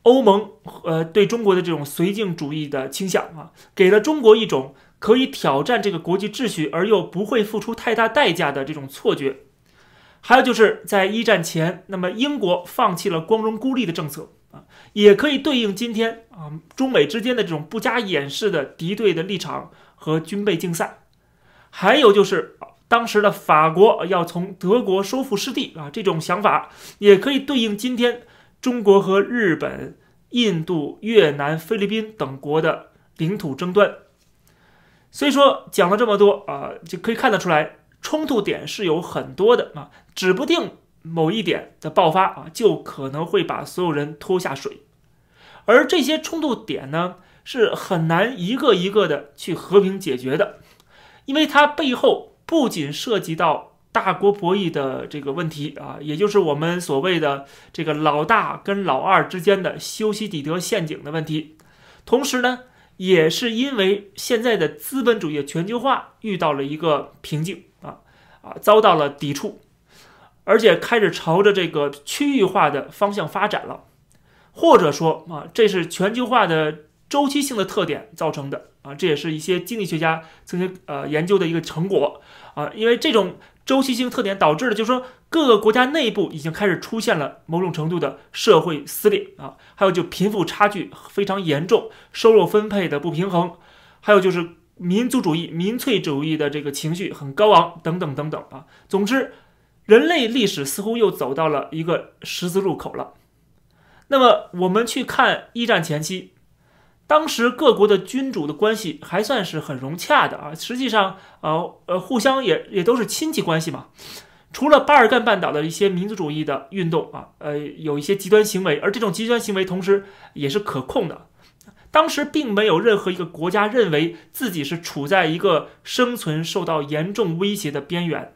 C: 欧盟呃对中国的这种绥靖主义的倾向啊，给了中国一种可以挑战这个国际秩序而又不会付出太大代价的这种错觉。还有就是在一战前，那么英国放弃了光荣孤立的政策。啊，也可以对应今天啊中美之间的这种不加掩饰的敌对的立场和军备竞赛，还有就是当时的法国要从德国收复失地啊，这种想法也可以对应今天中国和日本、印度、越南、菲律宾等国的领土争端。所以说讲了这么多啊，就可以看得出来，冲突点是有很多的啊，指不定。某一点的爆发啊，就可能会把所有人拖下水，而这些冲突点呢，是很难一个一个的去和平解决的，因为它背后不仅涉及到大国博弈的这个问题啊，也就是我们所谓的这个老大跟老二之间的修昔底德陷阱的问题，同时呢，也是因为现在的资本主义全球化遇到了一个瓶颈啊啊，遭到了抵触。而且开始朝着这个区域化的方向发展了，或者说啊，这是全球化的周期性的特点造成的。啊，这也是一些经济学家曾经呃研究的一个成果。啊，因为这种周期性特点导致的，就是说各个国家内部已经开始出现了某种程度的社会撕裂。啊，还有就贫富差距非常严重，收入分配的不平衡，还有就是民族主义、民粹主义的这个情绪很高昂等等等等。啊，总之。人类历史似乎又走到了一个十字路口了。那么，我们去看一战前期，当时各国的君主的关系还算是很融洽的啊。实际上，呃呃，互相也也都是亲戚关系嘛。除了巴尔干半岛的一些民族主义的运动啊，呃，有一些极端行为，而这种极端行为同时也是可控的。当时并没有任何一个国家认为自己是处在一个生存受到严重威胁的边缘。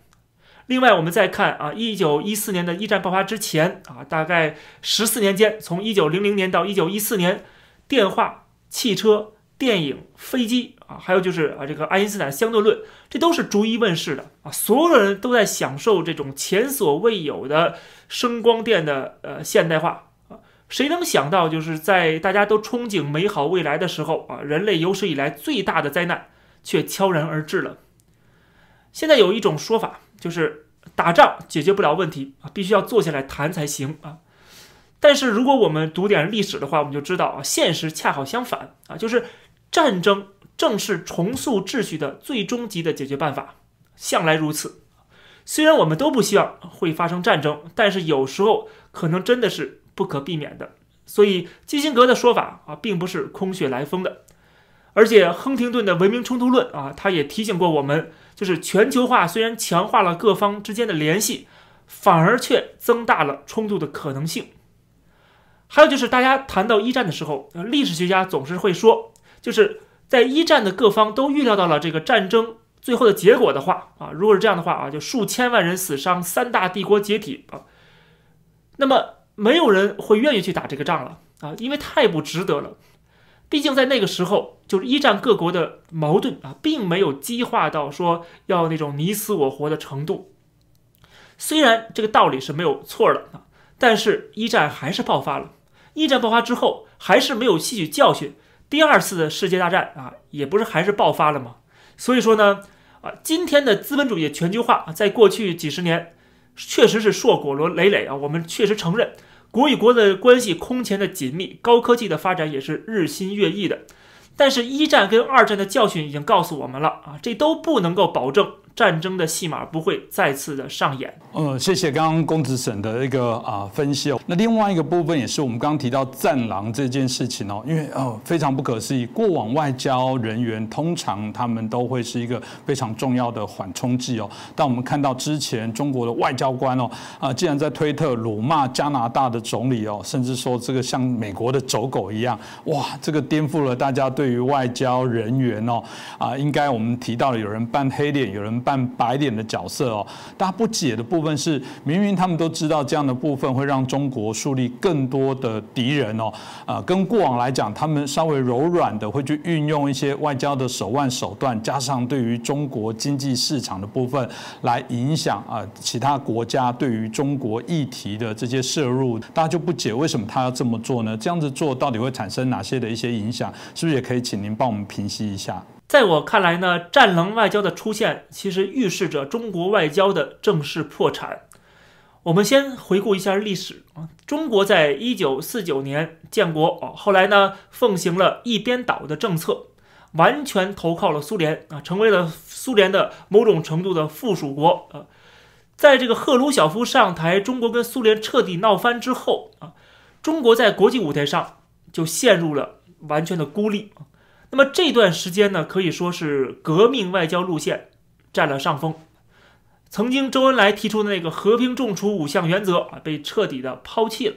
C: 另外，我们再看啊，一九一四年的一战爆发之前啊，大概十四年间，从一九零零年到一九一四年，电话、汽车、电影、飞机啊，还有就是啊，这个爱因斯坦相对论，这都是逐一问世的啊，所有的人都在享受这种前所未有的声光电的呃现代化啊，谁能想到，就是在大家都憧憬美好未来的时候啊，人类有史以来最大的灾难却悄然而至了。现在有一种说法。就是打仗解决不了问题啊，必须要坐下来谈才行啊。但是如果我们读点历史的话，我们就知道啊，现实恰好相反啊，就是战争正是重塑秩序的最终极的解决办法，向来如此。虽然我们都不希望会发生战争，但是有时候可能真的是不可避免的。所以基辛格的说法啊，并不是空穴来风的。而且亨廷顿的文明冲突论啊，他也提醒过我们。就是全球化虽然强化了各方之间的联系，反而却增大了冲突的可能性。还有就是大家谈到一战的时候，历史学家总是会说，就是在一战的各方都预料到了这个战争最后的结果的话啊，如果是这样的话啊，就数千万人死伤，三大帝国解体啊，那么没有人会愿意去打这个仗了啊，因为太不值得了。毕竟在那个时候，就是一战各国的矛盾啊，并没有激化到说要那种你死我活的程度。虽然这个道理是没有错的啊，但是一战还是爆发了。一战爆发之后，还是没有吸取教训，第二次的世界大战啊，也不是还是爆发了吗？所以说呢，啊，今天的资本主义全球化，在过去几十年确实是硕果累累累啊，我们确实承认。国与国的关系空前的紧密，高科技的发展也是日新月异的。但是，一战跟二战的教训已经告诉我们了啊，这都不能够保证。战争的戏码不会再次的上演。
A: 呃，谢谢刚刚公子沈的一个啊分析哦。那另外一个部分也是我们刚刚提到战狼这件事情哦，因为哦非常不可思议，过往外交人员通常他们都会是一个非常重要的缓冲剂哦。但我们看到之前中国的外交官哦啊，竟然在推特辱骂加拿大的总理哦，甚至说这个像美国的走狗一样，哇，这个颠覆了大家对于外交人员哦啊，应该我们提到了有人扮黑脸，有人。扮白脸的角色哦，大家不解的部分是，明明他们都知道这样的部分会让中国树立更多的敌人哦，啊，跟过往来讲，他们稍微柔软的会去运用一些外交的手腕手段，加上对于中国经济市场的部分来影响啊其他国家对于中国议题的这些摄入，大家就不解为什么他要这么做呢？这样子做到底会产生哪些的一些影响？是不是也可以请您帮我们平息一下？
C: 在我看来呢，战狼外交的出现，其实预示着中国外交的正式破产。我们先回顾一下历史啊，中国在一九四九年建国啊，后来呢，奉行了一边倒的政策，完全投靠了苏联啊，成为了苏联的某种程度的附属国啊。在这个赫鲁晓夫上台，中国跟苏联彻底闹翻之后啊，中国在国际舞台上就陷入了完全的孤立。那么这段时间呢，可以说是革命外交路线占了上风。曾经周恩来提出的那个和平重处五项原则啊，被彻底的抛弃了。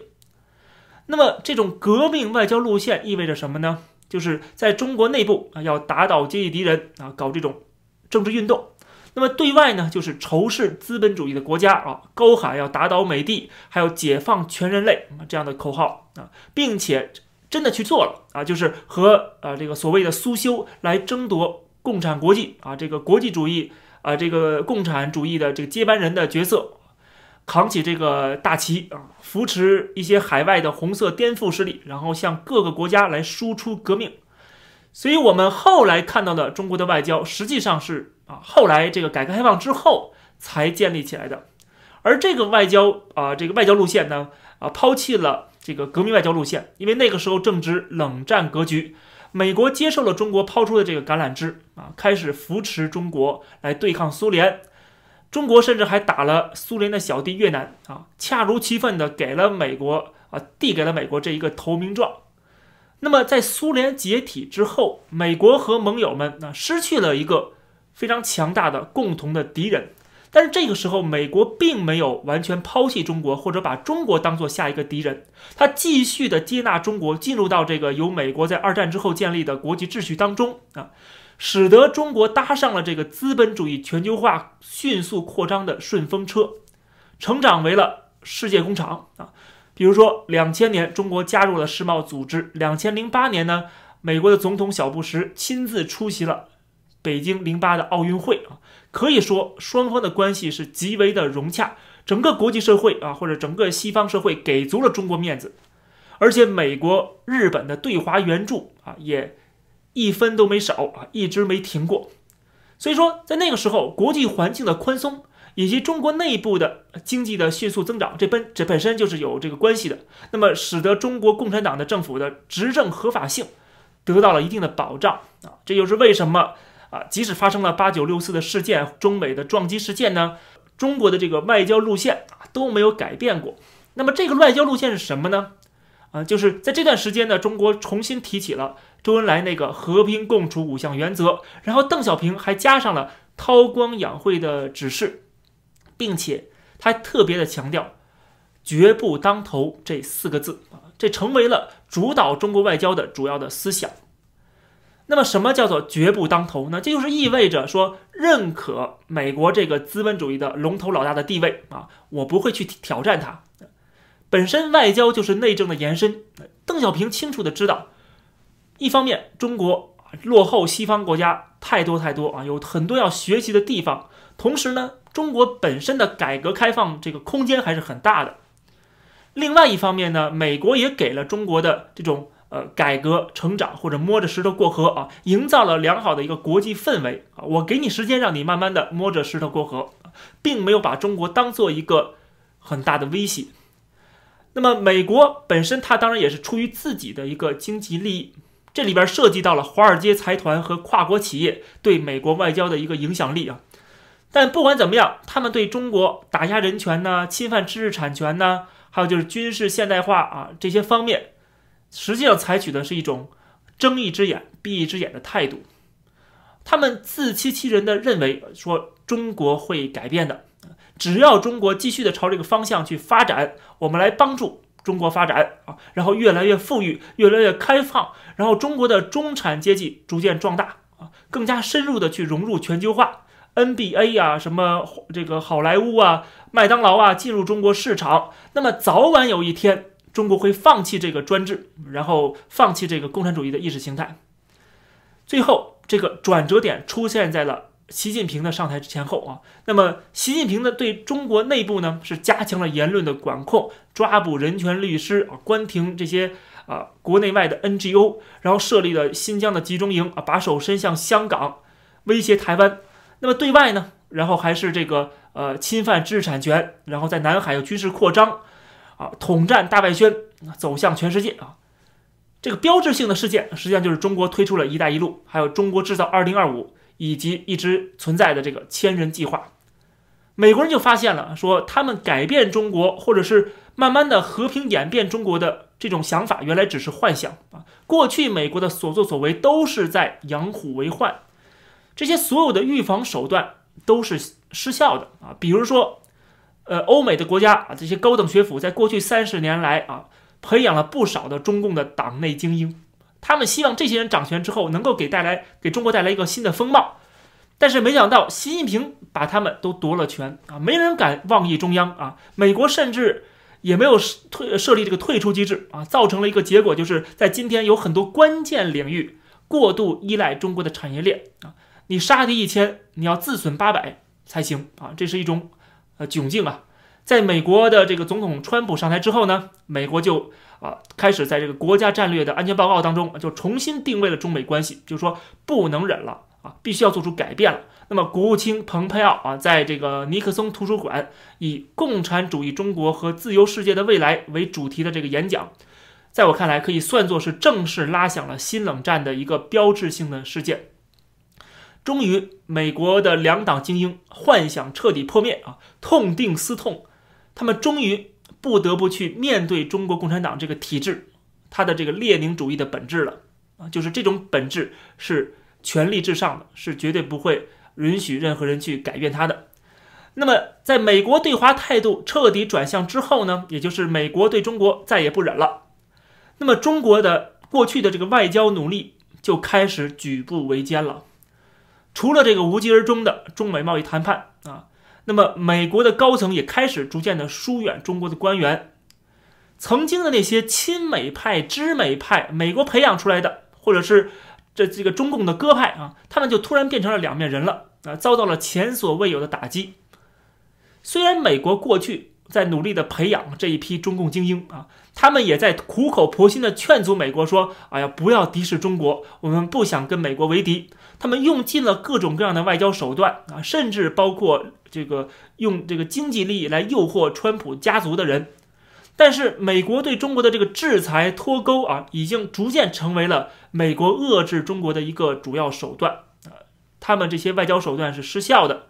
C: 那么这种革命外交路线意味着什么呢？就是在中国内部啊，要打倒阶级敌人啊，搞这种政治运动。那么对外呢，就是仇视资本主义的国家啊，高喊要打倒美帝，还有解放全人类这样的口号啊，并且。真的去做了啊，就是和啊这个所谓的苏修来争夺共产国际啊这个国际主义啊这个共产主义的这个接班人的角色，扛起这个大旗啊，扶持一些海外的红色颠覆势力，然后向各个国家来输出革命。所以，我们后来看到的中国的外交，实际上是啊后来这个改革开放之后才建立起来的。而这个外交啊这个外交路线呢啊抛弃了。这个革命外交路线，因为那个时候正值冷战格局，美国接受了中国抛出的这个橄榄枝啊，开始扶持中国来对抗苏联。中国甚至还打了苏联的小弟越南啊，恰如其分的给了美国啊，递给了美国这一个投名状。那么在苏联解体之后，美国和盟友们啊失去了一个非常强大的共同的敌人。但是这个时候，美国并没有完全抛弃中国，或者把中国当做下一个敌人，他继续的接纳中国进入到这个由美国在二战之后建立的国际秩序当中啊，使得中国搭上了这个资本主义全球化迅速扩张的顺风车，成长为了世界工厂啊。比如说，两千年中国加入了世贸组织，两千零八年呢，美国的总统小布什亲自出席了北京零八的奥运会啊。可以说，双方的关系是极为的融洽，整个国际社会啊，或者整个西方社会给足了中国面子，而且美国、日本的对华援助啊，也一分都没少啊，一直没停过。所以说，在那个时候，国际环境的宽松以及中国内部的经济的迅速增长，这本这本身就是有这个关系的。那么，使得中国共产党的政府的执政合法性得到了一定的保障啊，这就是为什么。啊，即使发生了八九六四的事件、中美的撞击事件呢，中国的这个外交路线啊都没有改变过。那么这个外交路线是什么呢？啊，就是在这段时间呢，中国重新提起了周恩来那个和平共处五项原则，然后邓小平还加上了韬光养晦的指示，并且他特别的强调“绝不当头”这四个字啊，这成为了主导中国外交的主要的思想。那么什么叫做绝不当头呢？这就是意味着说认可美国这个资本主义的龙头老大的地位啊，我不会去挑战它。本身外交就是内政的延伸。邓小平清楚的知道，一方面中国落后西方国家太多太多啊，有很多要学习的地方。同时呢，中国本身的改革开放这个空间还是很大的。另外一方面呢，美国也给了中国的这种呃改革成长或者摸着石头过河啊，营造了良好的一个国际氛围啊。我给你时间，让你慢慢的摸着石头过河，并没有把中国当做一个很大的威胁。那么，美国本身它当然也是出于自己的一个经济利益，这里边涉及到了华尔街财团和跨国企业对美国外交的一个影响力啊。但不管怎么样，他们对中国打压人权呢、侵犯知识产权呢，还有就是军事现代化啊这些方面，实际上采取的是一种睁一只眼闭一只眼的态度。他们自欺欺人的认为说中国会改变的。只要中国继续的朝这个方向去发展，我们来帮助中国发展。啊，然后越来越富裕，越来越开放，然后中国的中产阶级逐渐壮大。啊，更加深入的去融入全球化，NBA 呀，什么这个好莱坞啊，麦当劳啊，进入中国市场，那么早晚有一天，中国会放弃这个专制，然后放弃这个共产主义的意识形态，最后这个转折点出现在了。习近平的上台前后啊，那么习近平呢对中国内部呢是加强了言论的管控，抓捕人权律师啊，关停这些啊国内外的 NGO，然后设立了新疆的集中营啊，把手伸向香港，威胁台湾。那么对外呢，然后还是这个呃侵犯知识产权，然后在南海有军事扩张，啊统战大外宣，走向全世界啊。这个标志性的事件实际上就是中国推出了一带一路，还有中国制造二零二五。以及一直存在的这个千人计划，美国人就发现了，说他们改变中国，或者是慢慢的和平演变中国的这种想法，原来只是幻想啊！过去美国的所作所为都是在养虎为患，这些所有的预防手段都是失效的啊！比如说，呃，欧美的国家啊，这些高等学府在过去三十年来啊，培养了不少的中共的党内精英。他们希望这些人掌权之后能够给带来给中国带来一个新的风貌，但是没想到习近平把他们都夺了权啊，没人敢妄议中央啊，美国甚至也没有退设立这个退出机制啊，造成了一个结果，就是在今天有很多关键领域过度依赖中国的产业链啊，你杀敌一千，你要自损八百才行啊，这是一种呃窘境啊。在美国的这个总统川普上台之后呢，美国就啊开始在这个国家战略的安全报告当中就重新定位了中美关系，就是说不能忍了啊，必须要做出改变了。那么国务卿蓬佩奥啊，在这个尼克松图书馆以“共产主义中国和自由世界的未来”为主题的这个演讲，在我看来可以算作是正式拉响了新冷战的一个标志性的事件。终于，美国的两党精英幻想彻底破灭啊，痛定思痛。他们终于不得不去面对中国共产党这个体制，它的这个列宁主义的本质了啊，就是这种本质是权力至上的，是绝对不会允许任何人去改变它的。那么，在美国对华态度彻底转向之后呢，也就是美国对中国再也不忍了，那么中国的过去的这个外交努力就开始举步维艰了。除了这个无疾而终的中美贸易谈判啊。那么，美国的高层也开始逐渐的疏远中国的官员，曾经的那些亲美派、知美派，美国培养出来的，或者是这这个中共的鸽派啊，他们就突然变成了两面人了啊，遭到了前所未有的打击。虽然美国过去在努力的培养这一批中共精英啊，他们也在苦口婆心的劝阻美国说：“哎呀，不要敌视中国，我们不想跟美国为敌。”他们用尽了各种各样的外交手段啊，甚至包括这个用这个经济利益来诱惑川普家族的人。但是，美国对中国的这个制裁脱钩啊，已经逐渐成为了美国遏制中国的一个主要手段啊。他们这些外交手段是失效的。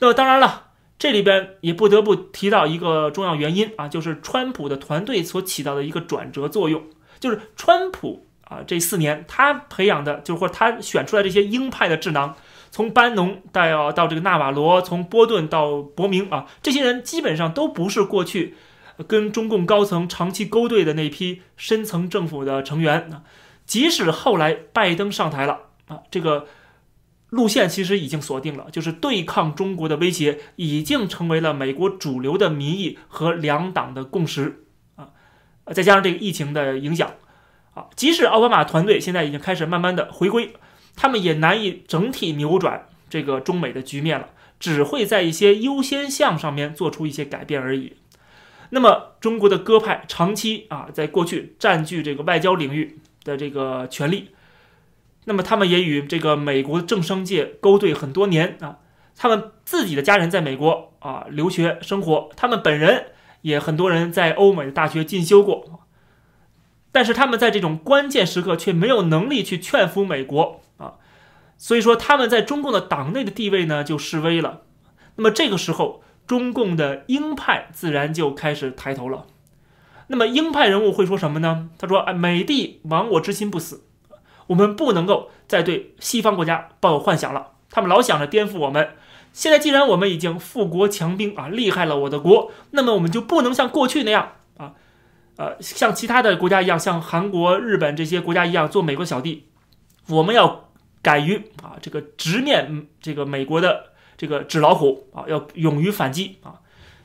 C: 那么，当然了，这里边也不得不提到一个重要原因啊，就是川普的团队所起到的一个转折作用，就是川普。啊，这四年他培养的，就是或者他选出来这些鹰派的智囊，从班农到到这个纳瓦罗，从波顿到伯明啊，这些人基本上都不是过去跟中共高层长期勾兑的那批深层政府的成员啊。即使后来拜登上台了啊，这个路线其实已经锁定了，就是对抗中国的威胁已经成为了美国主流的民意和两党的共识啊，再加上这个疫情的影响啊，即使奥巴马团队现在已经开始慢慢的回归，他们也难以整体扭转这个中美的局面了，只会在一些优先项上面做出一些改变而已。那么，中国的鸽派长期啊，在过去占据这个外交领域的这个权利，那么他们也与这个美国政商界勾兑很多年啊，他们自己的家人在美国啊留学生活，他们本人也很多人在欧美的大学进修过，但是他们在这种关键时刻却没有能力去劝服美国啊，所以说他们在中共的党内的地位呢就示威了。那么这个时候。中共的鹰派自然就开始抬头了。那么鹰派人物会说什么呢？他说：“哎，美帝亡我之心不死，我们不能够再对西方国家抱有幻想了。他们老想着颠覆我们。现在既然我们已经富国强兵啊，厉害了我的国，那么我们就不能像过去那样，呃，像其他的国家一样，像韩国、日本这些国家一样做美国小弟。我们要敢于啊，这个直面这个美国的。”这个纸老虎啊，要勇于反击啊。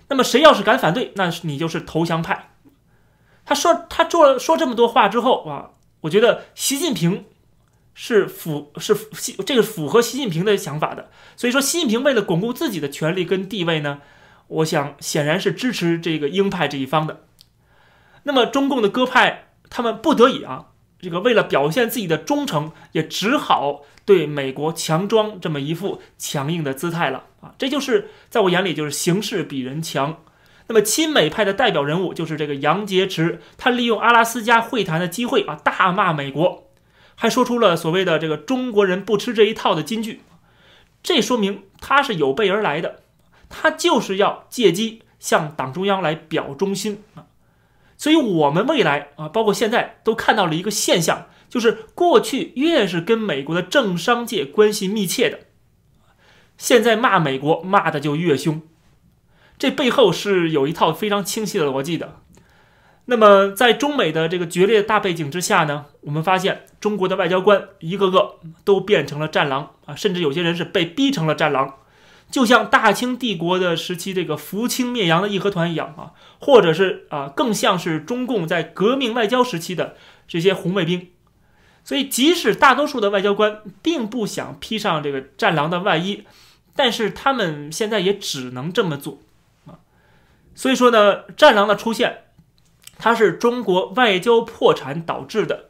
C: 那么谁要是敢反对，那你就是投降派。他说他做了说这么多话之后啊，我觉得习近平是符是这个符合习近平的想法的。所以说，习近平为了巩固自己的权力跟地位呢，我想显然是支持这个鹰派这一方的。那么中共的鸽派他们不得已啊，这个为了表现自己的忠诚，也只好。对美国强装这么一副强硬的姿态了啊，这就是在我眼里就是形势比人强。那么亲美派的代表人物就是这个杨洁篪，他利用阿拉斯加会谈的机会啊，大骂美国，还说出了所谓的这个中国人不吃这一套的金句。这说明他是有备而来的，他就是要借机向党中央来表忠心。所以我们未来啊，包括现在都看到了一个现象。就是过去越是跟美国的政商界关系密切的，现在骂美国骂的就越凶，这背后是有一套非常清晰的逻辑的。那么在中美的这个决裂大背景之下呢，我们发现中国的外交官一个个都变成了战狼啊，甚至有些人是被逼成了战狼，就像大清帝国的时期这个扶清灭洋的义和团一样啊，或者是啊，更像是中共在革命外交时期的这些红卫兵。所以，即使大多数的外交官并不想披上这个战狼的外衣，但是他们现在也只能这么做啊。所以说呢，战狼的出现，它是中国外交破产导致的，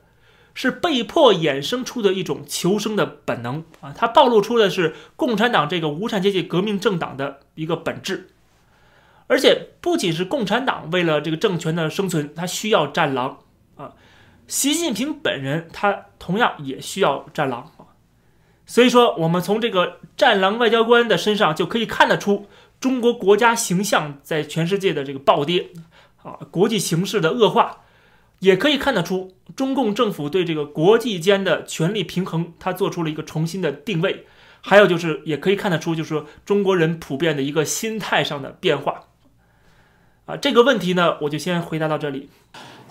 C: 是被迫衍生出的一种求生的本能啊。它暴露出的是共产党这个无产阶级革命政党的一个本质，而且不仅是共产党为了这个政权的生存，它需要战狼啊。习近平本人，他同样也需要战狼啊，所以说，我们从这个战狼外交官的身上就可以看得出，中国国家形象在全世界的这个暴跌啊，国际形势的恶化，也可以看得出中共政府对这个国际间的权力平衡，它做出了一个重新的定位，还有就是，也可以看得出，就是中国人普遍的一个心态上的变化啊，这个问题呢，我就先回答到这里。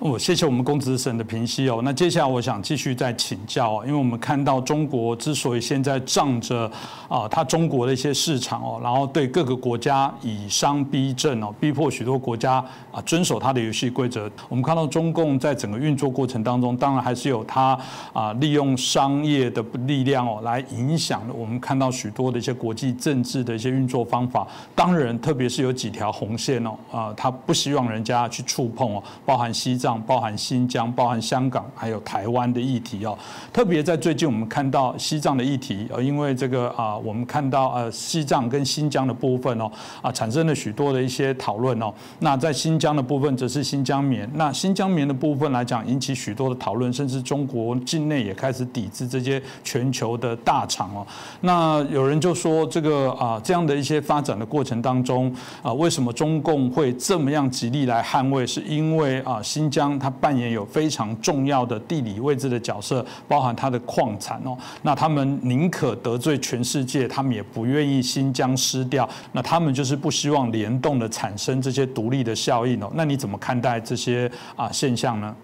A: 哦，谢谢我们公子省的评析哦。那接下来我想继续再请教哦，因为我们看到中国之所以现在仗着啊，它中国的一些市场哦，然后对各个国家以商逼政哦，逼迫许多国家啊遵守它的游戏规则。我们看到中共在整个运作过程当中，当然还是有它啊利用商业的力量哦来影响我们看到许多的一些国际政治的一些运作方法。当然，特别是有几条红线哦，啊，他不希望人家去触碰哦，包含西藏。包含新疆、包含香港，还有台湾的议题哦。特别在最近，我们看到西藏的议题，呃，因为这个啊，我们看到呃，西藏跟新疆的部分哦，啊，产生了许多的一些讨论哦。那在新疆的部分，则是新疆棉。那新疆棉的部分来讲，引起许多的讨论，甚至中国境内也开始抵制这些全球的大厂哦。那有人就说，这个啊，这样的一些发展的过程当中啊，为什么中共会这么样极力来捍卫？是因为啊，新疆。它扮演有非常重要的地理位置的角色，包含它的矿产哦。那他们宁可得罪全世界，他们也不愿意新疆失掉。那他们就是不希望联动的产生这些独立的效应哦。那你怎么看待这些啊现象呢？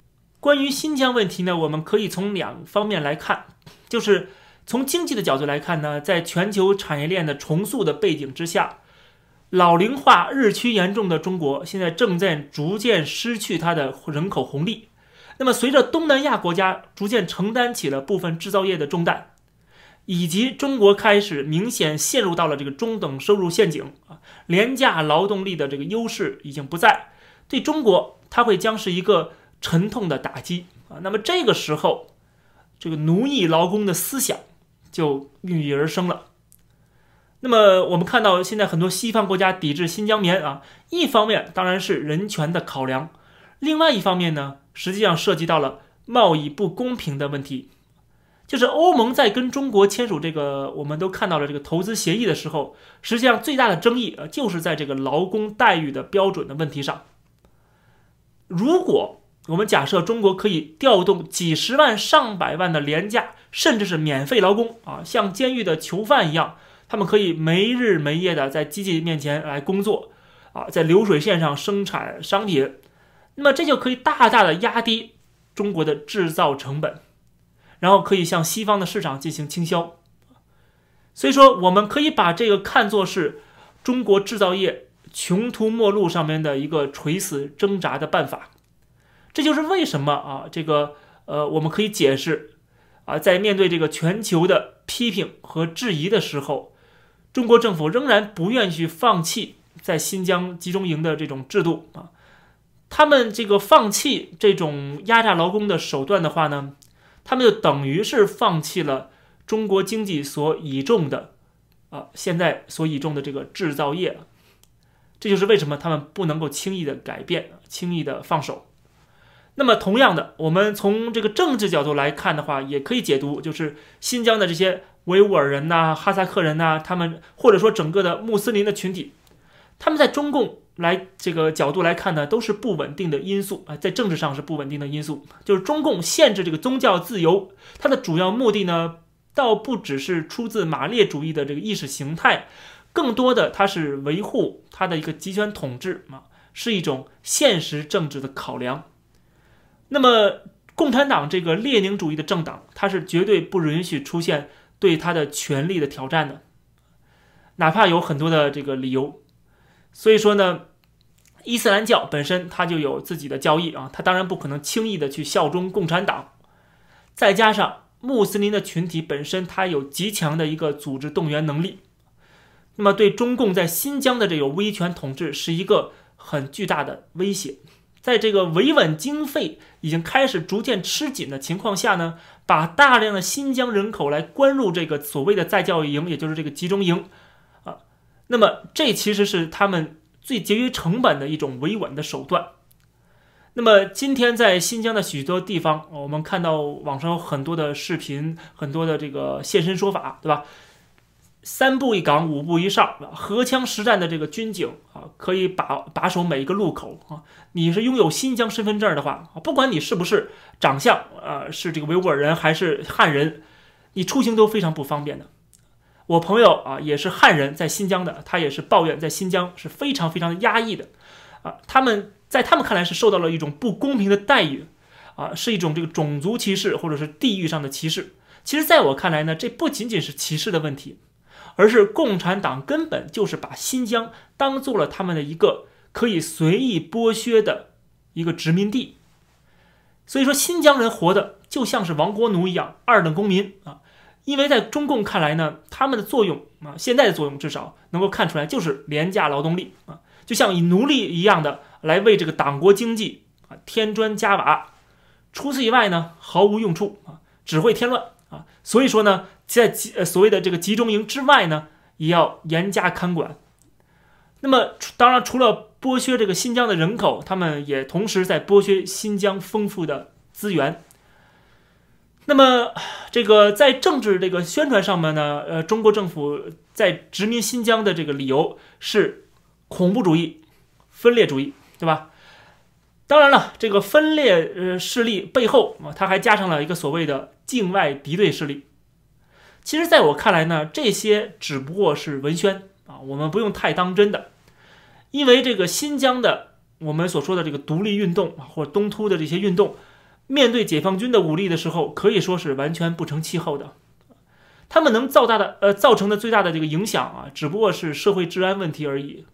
C: 关于新疆问题呢，我们可以从两方面来看，就是从经济的角度来看呢，在全球产业链的重塑的背景之下，老龄化日趋严重的中国，现在正在逐渐失去它的人口红利。那么，随着东南亚国家逐渐承担起了部分制造业的重担，以及中国开始明显陷入到了这个中等收入陷阱啊，廉价劳动力的这个优势已经不在，对中国它会将是一个沉痛的打击啊。那么这个时候，这个奴役劳工的思想就孕育而生了。那么我们看到现在很多西方国家抵制新疆棉啊，一方面当然是人权的考量，另外一方面呢。实际上涉及到了贸易不公平的问题，就是欧盟在跟中国签署这个我们都看到了这个投资协议的时候，实际上最大的争议呃就是在这个劳工待遇的标准的问题上。如果我们假设中国可以调动几十万上百万的廉价甚至是免费劳工啊，像监狱的囚犯一样，他们可以没日没夜的在机器面前来工作啊，在流水线上生产商品。那么这就可以大大的压低中国的制造成本，然后可以向西方的市场进行倾销。所以说，我们可以把这个看作是中国制造业穷途末路上面的一个垂死挣扎的办法。这就是为什么啊，这个呃，我们可以解释啊，在面对这个全球的批评和质疑的时候，中国政府仍然不愿意去放弃在新疆集中营的这种制度啊。他们这个放弃这种压榨劳工的手段的话呢，他们就等于是放弃了中国经济所倚重的，啊，现在所倚重的这个制造业。这就是为什么他们不能够轻易的改变，轻易的放手。那么，同样的，我们从这个政治角度来看的话，也可以解读，就是新疆的这些维吾尔人呐、哈萨克人呐，他们或者说整个的穆斯林的群体，他们在中共。来这个角度来看呢，都是不稳定的因素啊，在政治上是不稳定的因素。就是中共限制这个宗教自由，它的主要目的呢，倒不只是出自马列主义的这个意识形态，更多的它是维护它的一个集权统治啊，是一种现实政治的考量。那么，共产党这个列宁主义的政党，它是绝对不允许出现对他的权力的挑战的，哪怕有很多的这个理由。所以说呢，伊斯兰教本身它就有自己的教义啊，它当然不可能轻易的去效忠共产党。再加上穆斯林的群体本身，它有极强的一个组织动员能力，那么对中共在新疆的这个威权统治是一个很巨大的威胁。在这个维稳经费已经开始逐渐吃紧的情况下呢，把大量的新疆人口来关入这个所谓的再教育营，也就是这个集中营。啊那么，这其实是他们最节约成本的一种维稳的手段。那么，今天在新疆的许多地方，我们看到网上有很多的视频，很多的这个现身说法，对吧？三步一岗，五步一哨，荷枪实战的这个军警啊，可以把把守每一个路口啊。你是拥有新疆身份证的话，不管你是不是长相呃是这个维吾尔人还是汉人，你出行都非常不方便的。我朋友啊，也是汉人，在新疆的，他也是抱怨在新疆是非常非常压抑的，啊，他们在他们看来是受到了一种不公平的待遇，啊，是一种这个种族歧视或者是地域上的歧视。其实，在我看来呢，这不仅仅是歧视的问题，而是共产党根本就是把新疆当做了他们的一个可以随意剥削的一个殖民地。所以说，新疆人活的就像是亡国奴一样，二等公民啊。因为在中共看来呢，他们的作用啊，现在的作用至少能够看出来，就是廉价劳动力啊，就像以奴隶一样的来为这个党国经济啊添砖加瓦，除此以外呢，毫无用处啊，只会添乱啊。所以说呢，在集呃所谓的这个集中营之外呢，也要严加看管。那么当然，除了剥削这个新疆的人口，他们也同时在剥削新疆丰富的资源。那么，这个在政治这个宣传上面呢，呃，中国政府在殖民新疆的这个理由是恐怖主义、分裂主义，对吧？当然了，这个分裂呃势力背后啊，它还加上了一个所谓的境外敌对势力。其实，在我看来呢，这些只不过是文宣啊，我们不用太当真的，因为这个新疆的我们所说的这个独立运动啊或者东突的这些运动。面对解放军的武力的时候，可以说是完全不成气候的。他们能造大的呃造成的最大的这个影响啊，只不过是社会治安问题而已。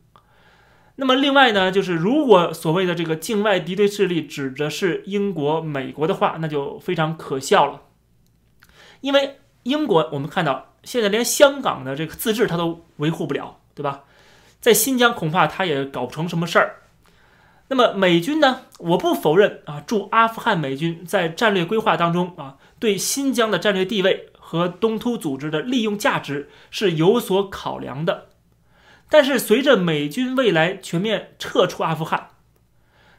C: 那么另外呢，就是如果所谓的这个境外敌对势力指的是英国、美国的话，那就非常可笑了。因为英国我们看到现在连香港的这个自治它都维护不了，对吧？在新疆恐怕他也搞不成什么事儿。那么美军呢？我不否认啊，驻阿富汗美军在战略规划当中啊，对新疆的战略地位和东突组织的利用价值是有所考量的。但是随着美军未来全面撤出阿富汗，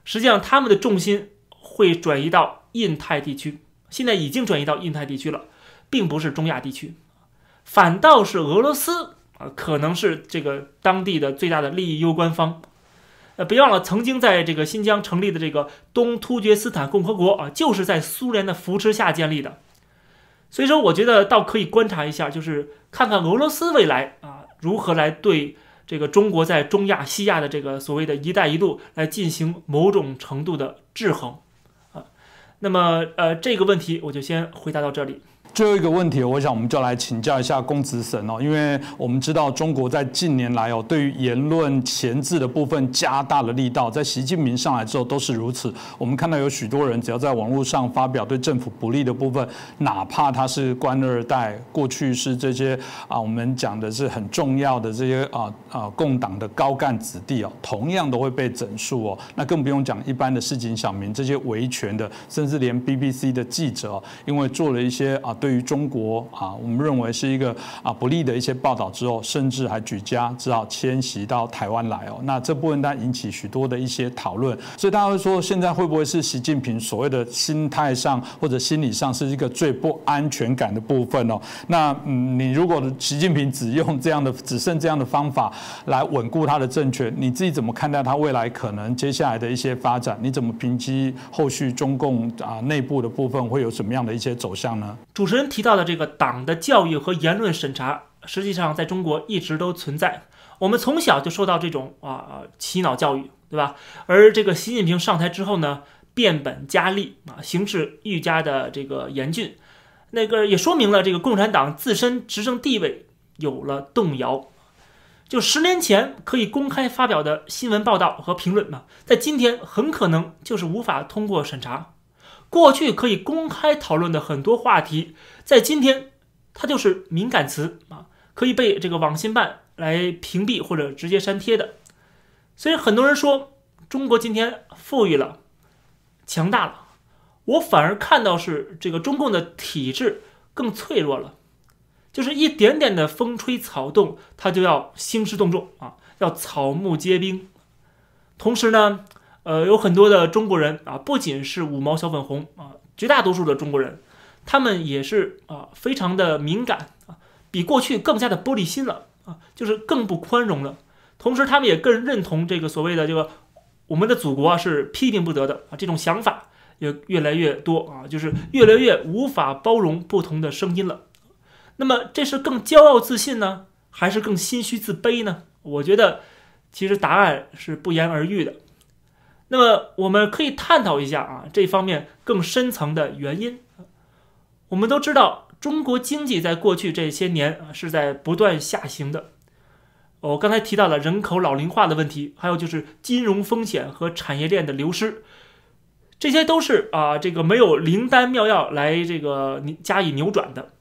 C: 实际上他们的重心会转移到印太地区，现在已经转移到印太地区了，并不是中亚地区，反倒是俄罗斯啊，可能是这个当地的最大的利益攸关方。呃，别忘了，曾经在这个新疆成立的这个东突厥斯坦共和国啊，就是在苏联的扶持下建立的。所以说，我觉得倒可以观察一下，就是看看俄罗斯未来啊如何来对这个中国在中亚、西亚的这个所谓的一带一路来进行某种程度的制衡啊。那么，呃，这个问题我就先回答到这里。
A: 最后一个问题，我想我们就来请教一下公子神哦，因为我们知道中国在近年来哦，对于言论前置的部分加大了力道，在习近平上来之后都是如此。我们看到有许多人只要在网络上发表对政府不利的部分，哪怕他是官二代，过去是这些啊，我们讲的是很重要的这些啊啊共党的高干子弟哦，同样都会被整肃哦。那更不用讲一般的市井小民，这些维权的，甚至连 BBC 的记者，因为做了一些啊。对于中国啊，我们认为是一个啊不利的一些报道之后，甚至还举家只好迁徙到台湾来哦。那这部分当然引起许多的一些讨论，所以大家会说，现在会不会是习近平所谓的心态上或者心理上是一个最不安全感的部分哦？那嗯，你如果习近平只用这样的只剩这样的方法来稳固他的政权，你自己怎么看待他未来可能接下来的一些发展？你怎么评击后续中共啊内部的部分会有什么样的一些走向呢？
C: 主持人提到的这个党的教育和言论审查，实际上在中国一直都存在。我们从小就受到这种啊洗脑教育，对吧？而这个习近平上台之后呢，变本加厉啊，形势愈加的这个严峻。那个也说明了这个共产党自身执政地位有了动摇。就十年前可以公开发表的新闻报道和评论嘛，在今天很可能就是无法通过审查。过去可以公开讨论的很多话题，在今天，它就是敏感词啊，可以被这个网信办来屏蔽或者直接删帖的。所以很多人说中国今天富裕了，强大了，我反而看到是这个中共的体制更脆弱了，就是一点点的风吹草动，它就要兴师动众啊，要草木皆兵。同时呢。呃，有很多的中国人啊，不仅是五毛小粉红啊，绝大多数的中国人，他们也是啊，非常的敏感啊，比过去更加的玻璃心了啊，就是更不宽容了。同时，他们也更认同这个所谓的这个我们的祖国啊是批评不得的啊，这种想法也越来越多啊，就是越来越无法包容不同的声音了。那么，这是更骄傲自信呢，还是更心虚自卑呢？我觉得，其实答案是不言而喻的。那么我们可以探讨一下啊，这方面更深层的原因。我们都知道，中国经济在过去这些年啊是在不断下行的。我刚才提到了人口老龄化的问题，还有就是金融风险和产业链的流失，这些都是啊这个没有灵丹妙药来这个加以扭转的。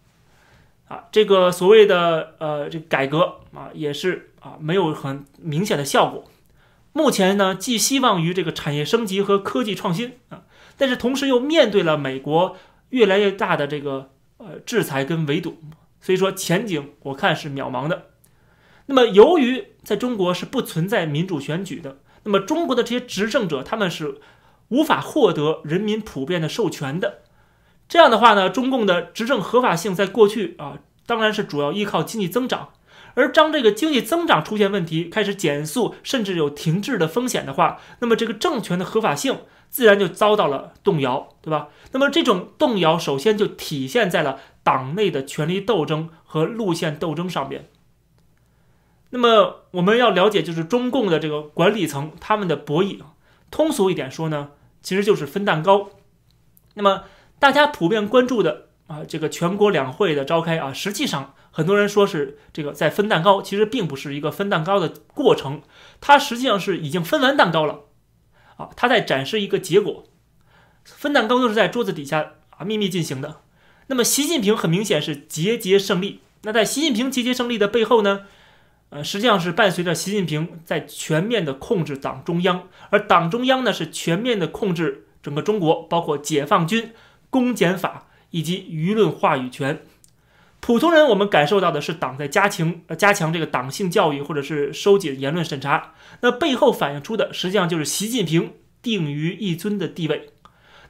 C: 啊，这个所谓的呃这改革啊也是啊没有很明显的效果。目前呢，寄希望于这个产业升级和科技创新啊，但是同时又面对了美国越来越大的这个呃制裁跟围堵，所以说前景我看是渺茫的。那么由于在中国是不存在民主选举的，那么中国的这些执政者他们是无法获得人民普遍的授权的。这样的话呢，中共的执政合法性在过去啊，当然是主要依靠经济增长。而当这个经济增长出现问题，开始减速，甚至有停滞的风险的话，那么这个政权的合法性自然就遭到了动摇，对吧？那么这种动摇首先就体现在了党内的权力斗争和路线斗争上面。那么我们要了解，就是中共的这个管理层他们的博弈，通俗一点说呢，其实就是分蛋糕。那么大家普遍关注的啊，这个全国两会的召开啊，实际上很多人说是这个在分蛋糕，其实并不是一个分蛋糕的过程，它实际上是已经分完蛋糕了啊，它在展示一个结果。分蛋糕都是在桌子底下啊秘密进行的。那么习近平很明显是节节胜利。那在习近平节节胜利的背后呢，呃，实际上是伴随着习近平在全面的控制党中央，而党中央呢是全面的控制整个中国，包括解放军、公检法以及舆论话语权。普通人我们感受到的是党在加强呃加强这个党性教育，或者是收紧言论审查。那背后反映出的实际上就是习近平定于一尊的地位。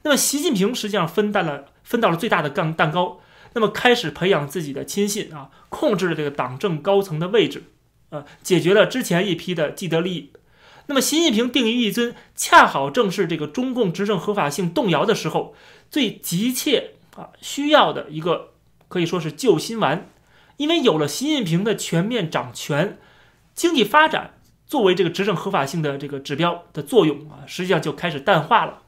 C: 那么，习近平实际上分担了分到了最大的蛋蛋糕，那么开始培养自己的亲信啊，控制了这个党政高层的位置，呃，解决了之前一批的既得利益。那么，习近平定于一尊，恰好正是这个中共执政合法性动摇的时候，最急切啊需要的一个可以说是救心丸。因为有了习近平的全面掌权，经济发展作为这个执政合法性的这个指标的作用啊，实际上就开始淡化了。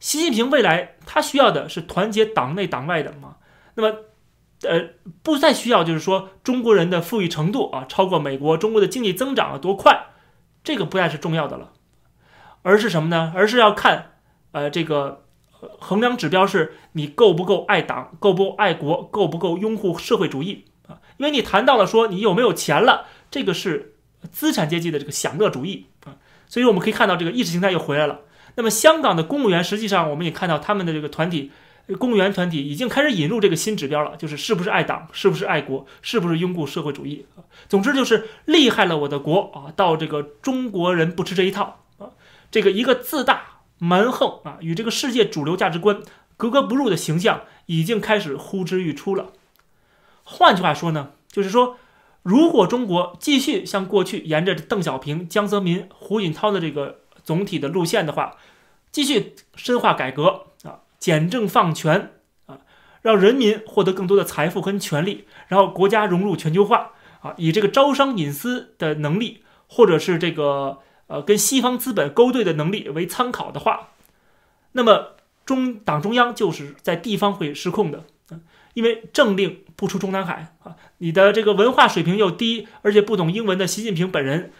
C: 习近平未来他需要的是团结党内党外的嘛？那么，呃，不再需要就是说中国人的富裕程度啊超过美国，中国的经济增长啊多快，这个不再是重要的了，而是什么呢？而是要看，呃，这个衡量指标是你够不够爱党，够不够爱国，够不够拥护社会主义啊？因为你谈到了说你有没有钱了，这个是资产阶级的这个享乐主义啊，所以我们可以看到这个意识形态又回来了。那么，香港的公务员实际上，我们也看到他们的这个团体，公务员团体已经开始引入这个新指标了，就是是不是爱党，是不是爱国，是不是拥护社会主义？总之就是厉害了我的国啊！到这个中国人不吃这一套啊，这个一个自大蛮横啊，与这个世界主流价值观格格不入的形象已经开始呼之欲出了。换句话说呢，就是说，如果中国继续像过去沿着邓小平、江泽民、胡锦涛的这个总体的路线的话，继续深化改革啊，简政放权啊，让人民获得更多的财富跟权利，然后国家融入全球化啊，以这个招商引资的能力，或者是这个呃跟西方资本勾兑的能力为参考的话，那么中党中央就是在地方会失控的因为政令不出中南海啊，你的这个文化水平又低，而且不懂英文的习近平本人，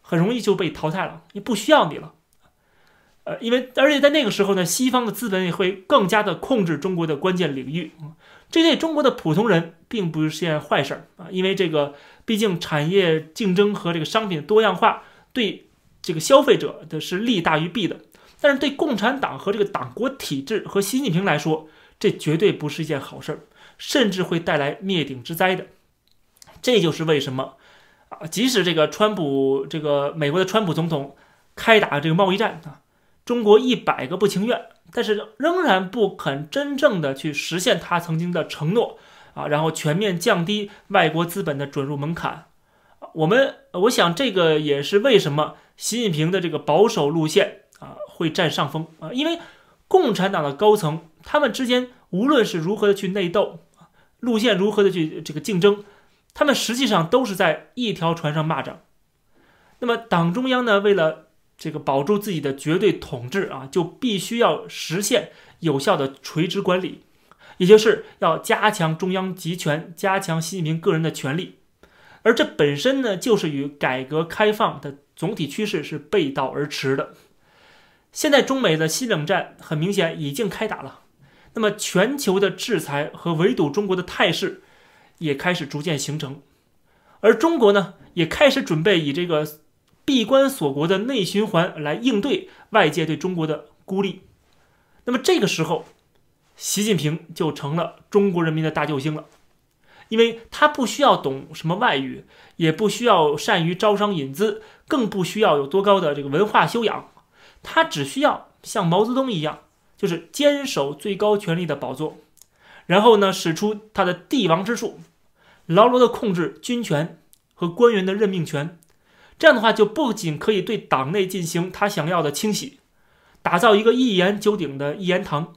C: 很容易就被淘汰了，你不需要你了。呃，因为而且在那个时候呢，西方的资本也会更加的控制中国的关键领域，这对中国的普通人并不是件坏事儿啊，因为这个毕竟产业竞争和这个商品多样化对这个消费者的是利大于弊的，但是对共产党和这个党国体制和习近平来说，这绝对不是一件好事儿，甚至会带来灭顶之灾的。这就是为什么啊，即使这个川普这个美国的川普总统开打这个贸易战啊。中国一百个不情愿，但是仍然不肯真正的去实现他曾经的承诺啊，然后全面降低外国资本的准入门槛。我们我想这个也是为什么习近平的这个保守路线啊会占上风啊，因为共产党的高层他们之间无论是如何的去内斗，路线如何的去这个竞争，他们实际上都是在一条船上蚂蚱。那么党中央呢，为了这个保住自己的绝对统治啊，就必须要实现有效的垂直管理，也就是要加强中央集权，加强习近平个人的权利。而这本身呢，就是与改革开放的总体趋势是背道而驰的。现在中美的新冷战很明显已经开打了，那么全球的制裁和围堵中国的态势也开始逐渐形成，而中国呢，也开始准备以这个。闭关锁国的内循环来应对外界对中国的孤立，那么这个时候，习近平就成了中国人民的大救星了，因为他不需要懂什么外语，也不需要善于招商引资，更不需要有多高的这个文化修养，他只需要像毛泽东一样，就是坚守最高权力的宝座，然后呢，使出他的帝王之术，牢牢的控制军权和官员的任命权。这样的话，就不仅可以对党内进行他想要的清洗，打造一个一言九鼎的一言堂，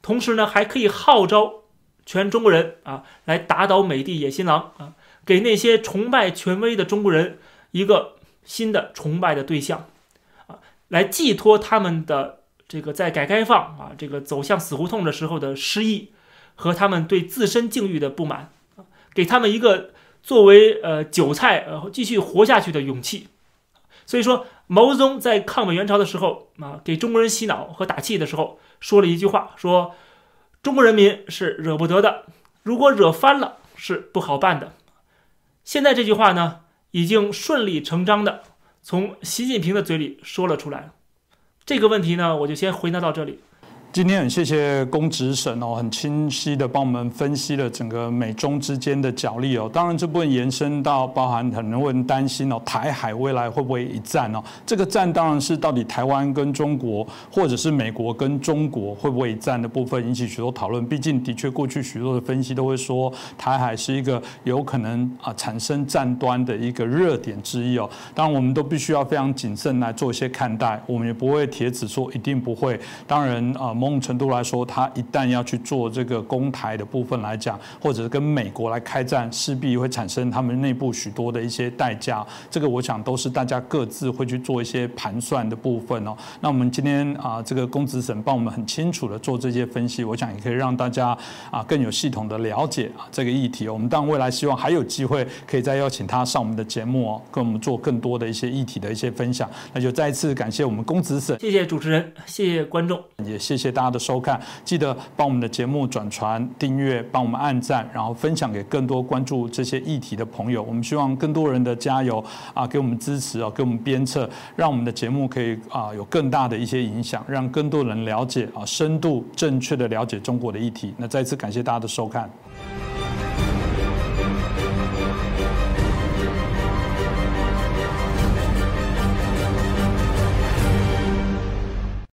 C: 同时呢，还可以号召全中国人啊，来打倒美帝野心狼啊，给那些崇拜权威的中国人一个新的崇拜的对象啊，来寄托他们的这个在改革开放啊这个走向死胡同的时候的失意和他们对自身境遇的不满，给他们一个作为呃韭菜呃继续活下去的勇气。所以说，毛泽东在抗美援朝的时候啊，给中国人洗脑和打气的时候说了一句话，说中国人民是惹不得的，如果惹翻了是不好办的。现在这句话呢，已经顺理成章的从习近平的嘴里说了出来。这个问题呢，我就先回答到这里。
A: 今天很谢谢公职审哦，很清晰的帮我们分析了整个美中之间的角力哦。当然，这部分延伸到包含很多人担心哦，台海未来会不会一战哦？这个战当然是到底台湾跟中国，或者是美国跟中国会不会一战的部分引起许多讨论。毕竟，的确过去许多的分析都会说，台海是一个有可能啊产生战端的一个热点之一哦。当然，我们都必须要非常谨慎来做一些看待，我们也不会铁子说一定不会。当然啊。某种程度来说，他一旦要去做这个攻台的部分来讲，或者是跟美国来开战，势必会产生他们内部许多的一些代价。这个我想都是大家各自会去做一些盘算的部分哦。那我们今天啊，这个公子审帮我们很清楚的做这些分析，我想也可以让大家啊更有系统的了解啊这个议题。我们当然未来希望还有机会可以再邀请他上我们的节目哦，跟我们做更多的一些议题的一些分享。那就再一次感谢我们公子审，
C: 谢谢主持人，谢谢观众，
A: 也谢谢谢。大家的收看，记得帮我们的节目转传、订阅，帮我们按赞，然后分享给更多关注这些议题的朋友。我们希望更多人的加油啊，给我们支持啊，给我们鞭策，让我们的节目可以啊有更大的一些影响，让更多人了解啊，深度正确的了解中国的议题。那再次感谢大家的收看。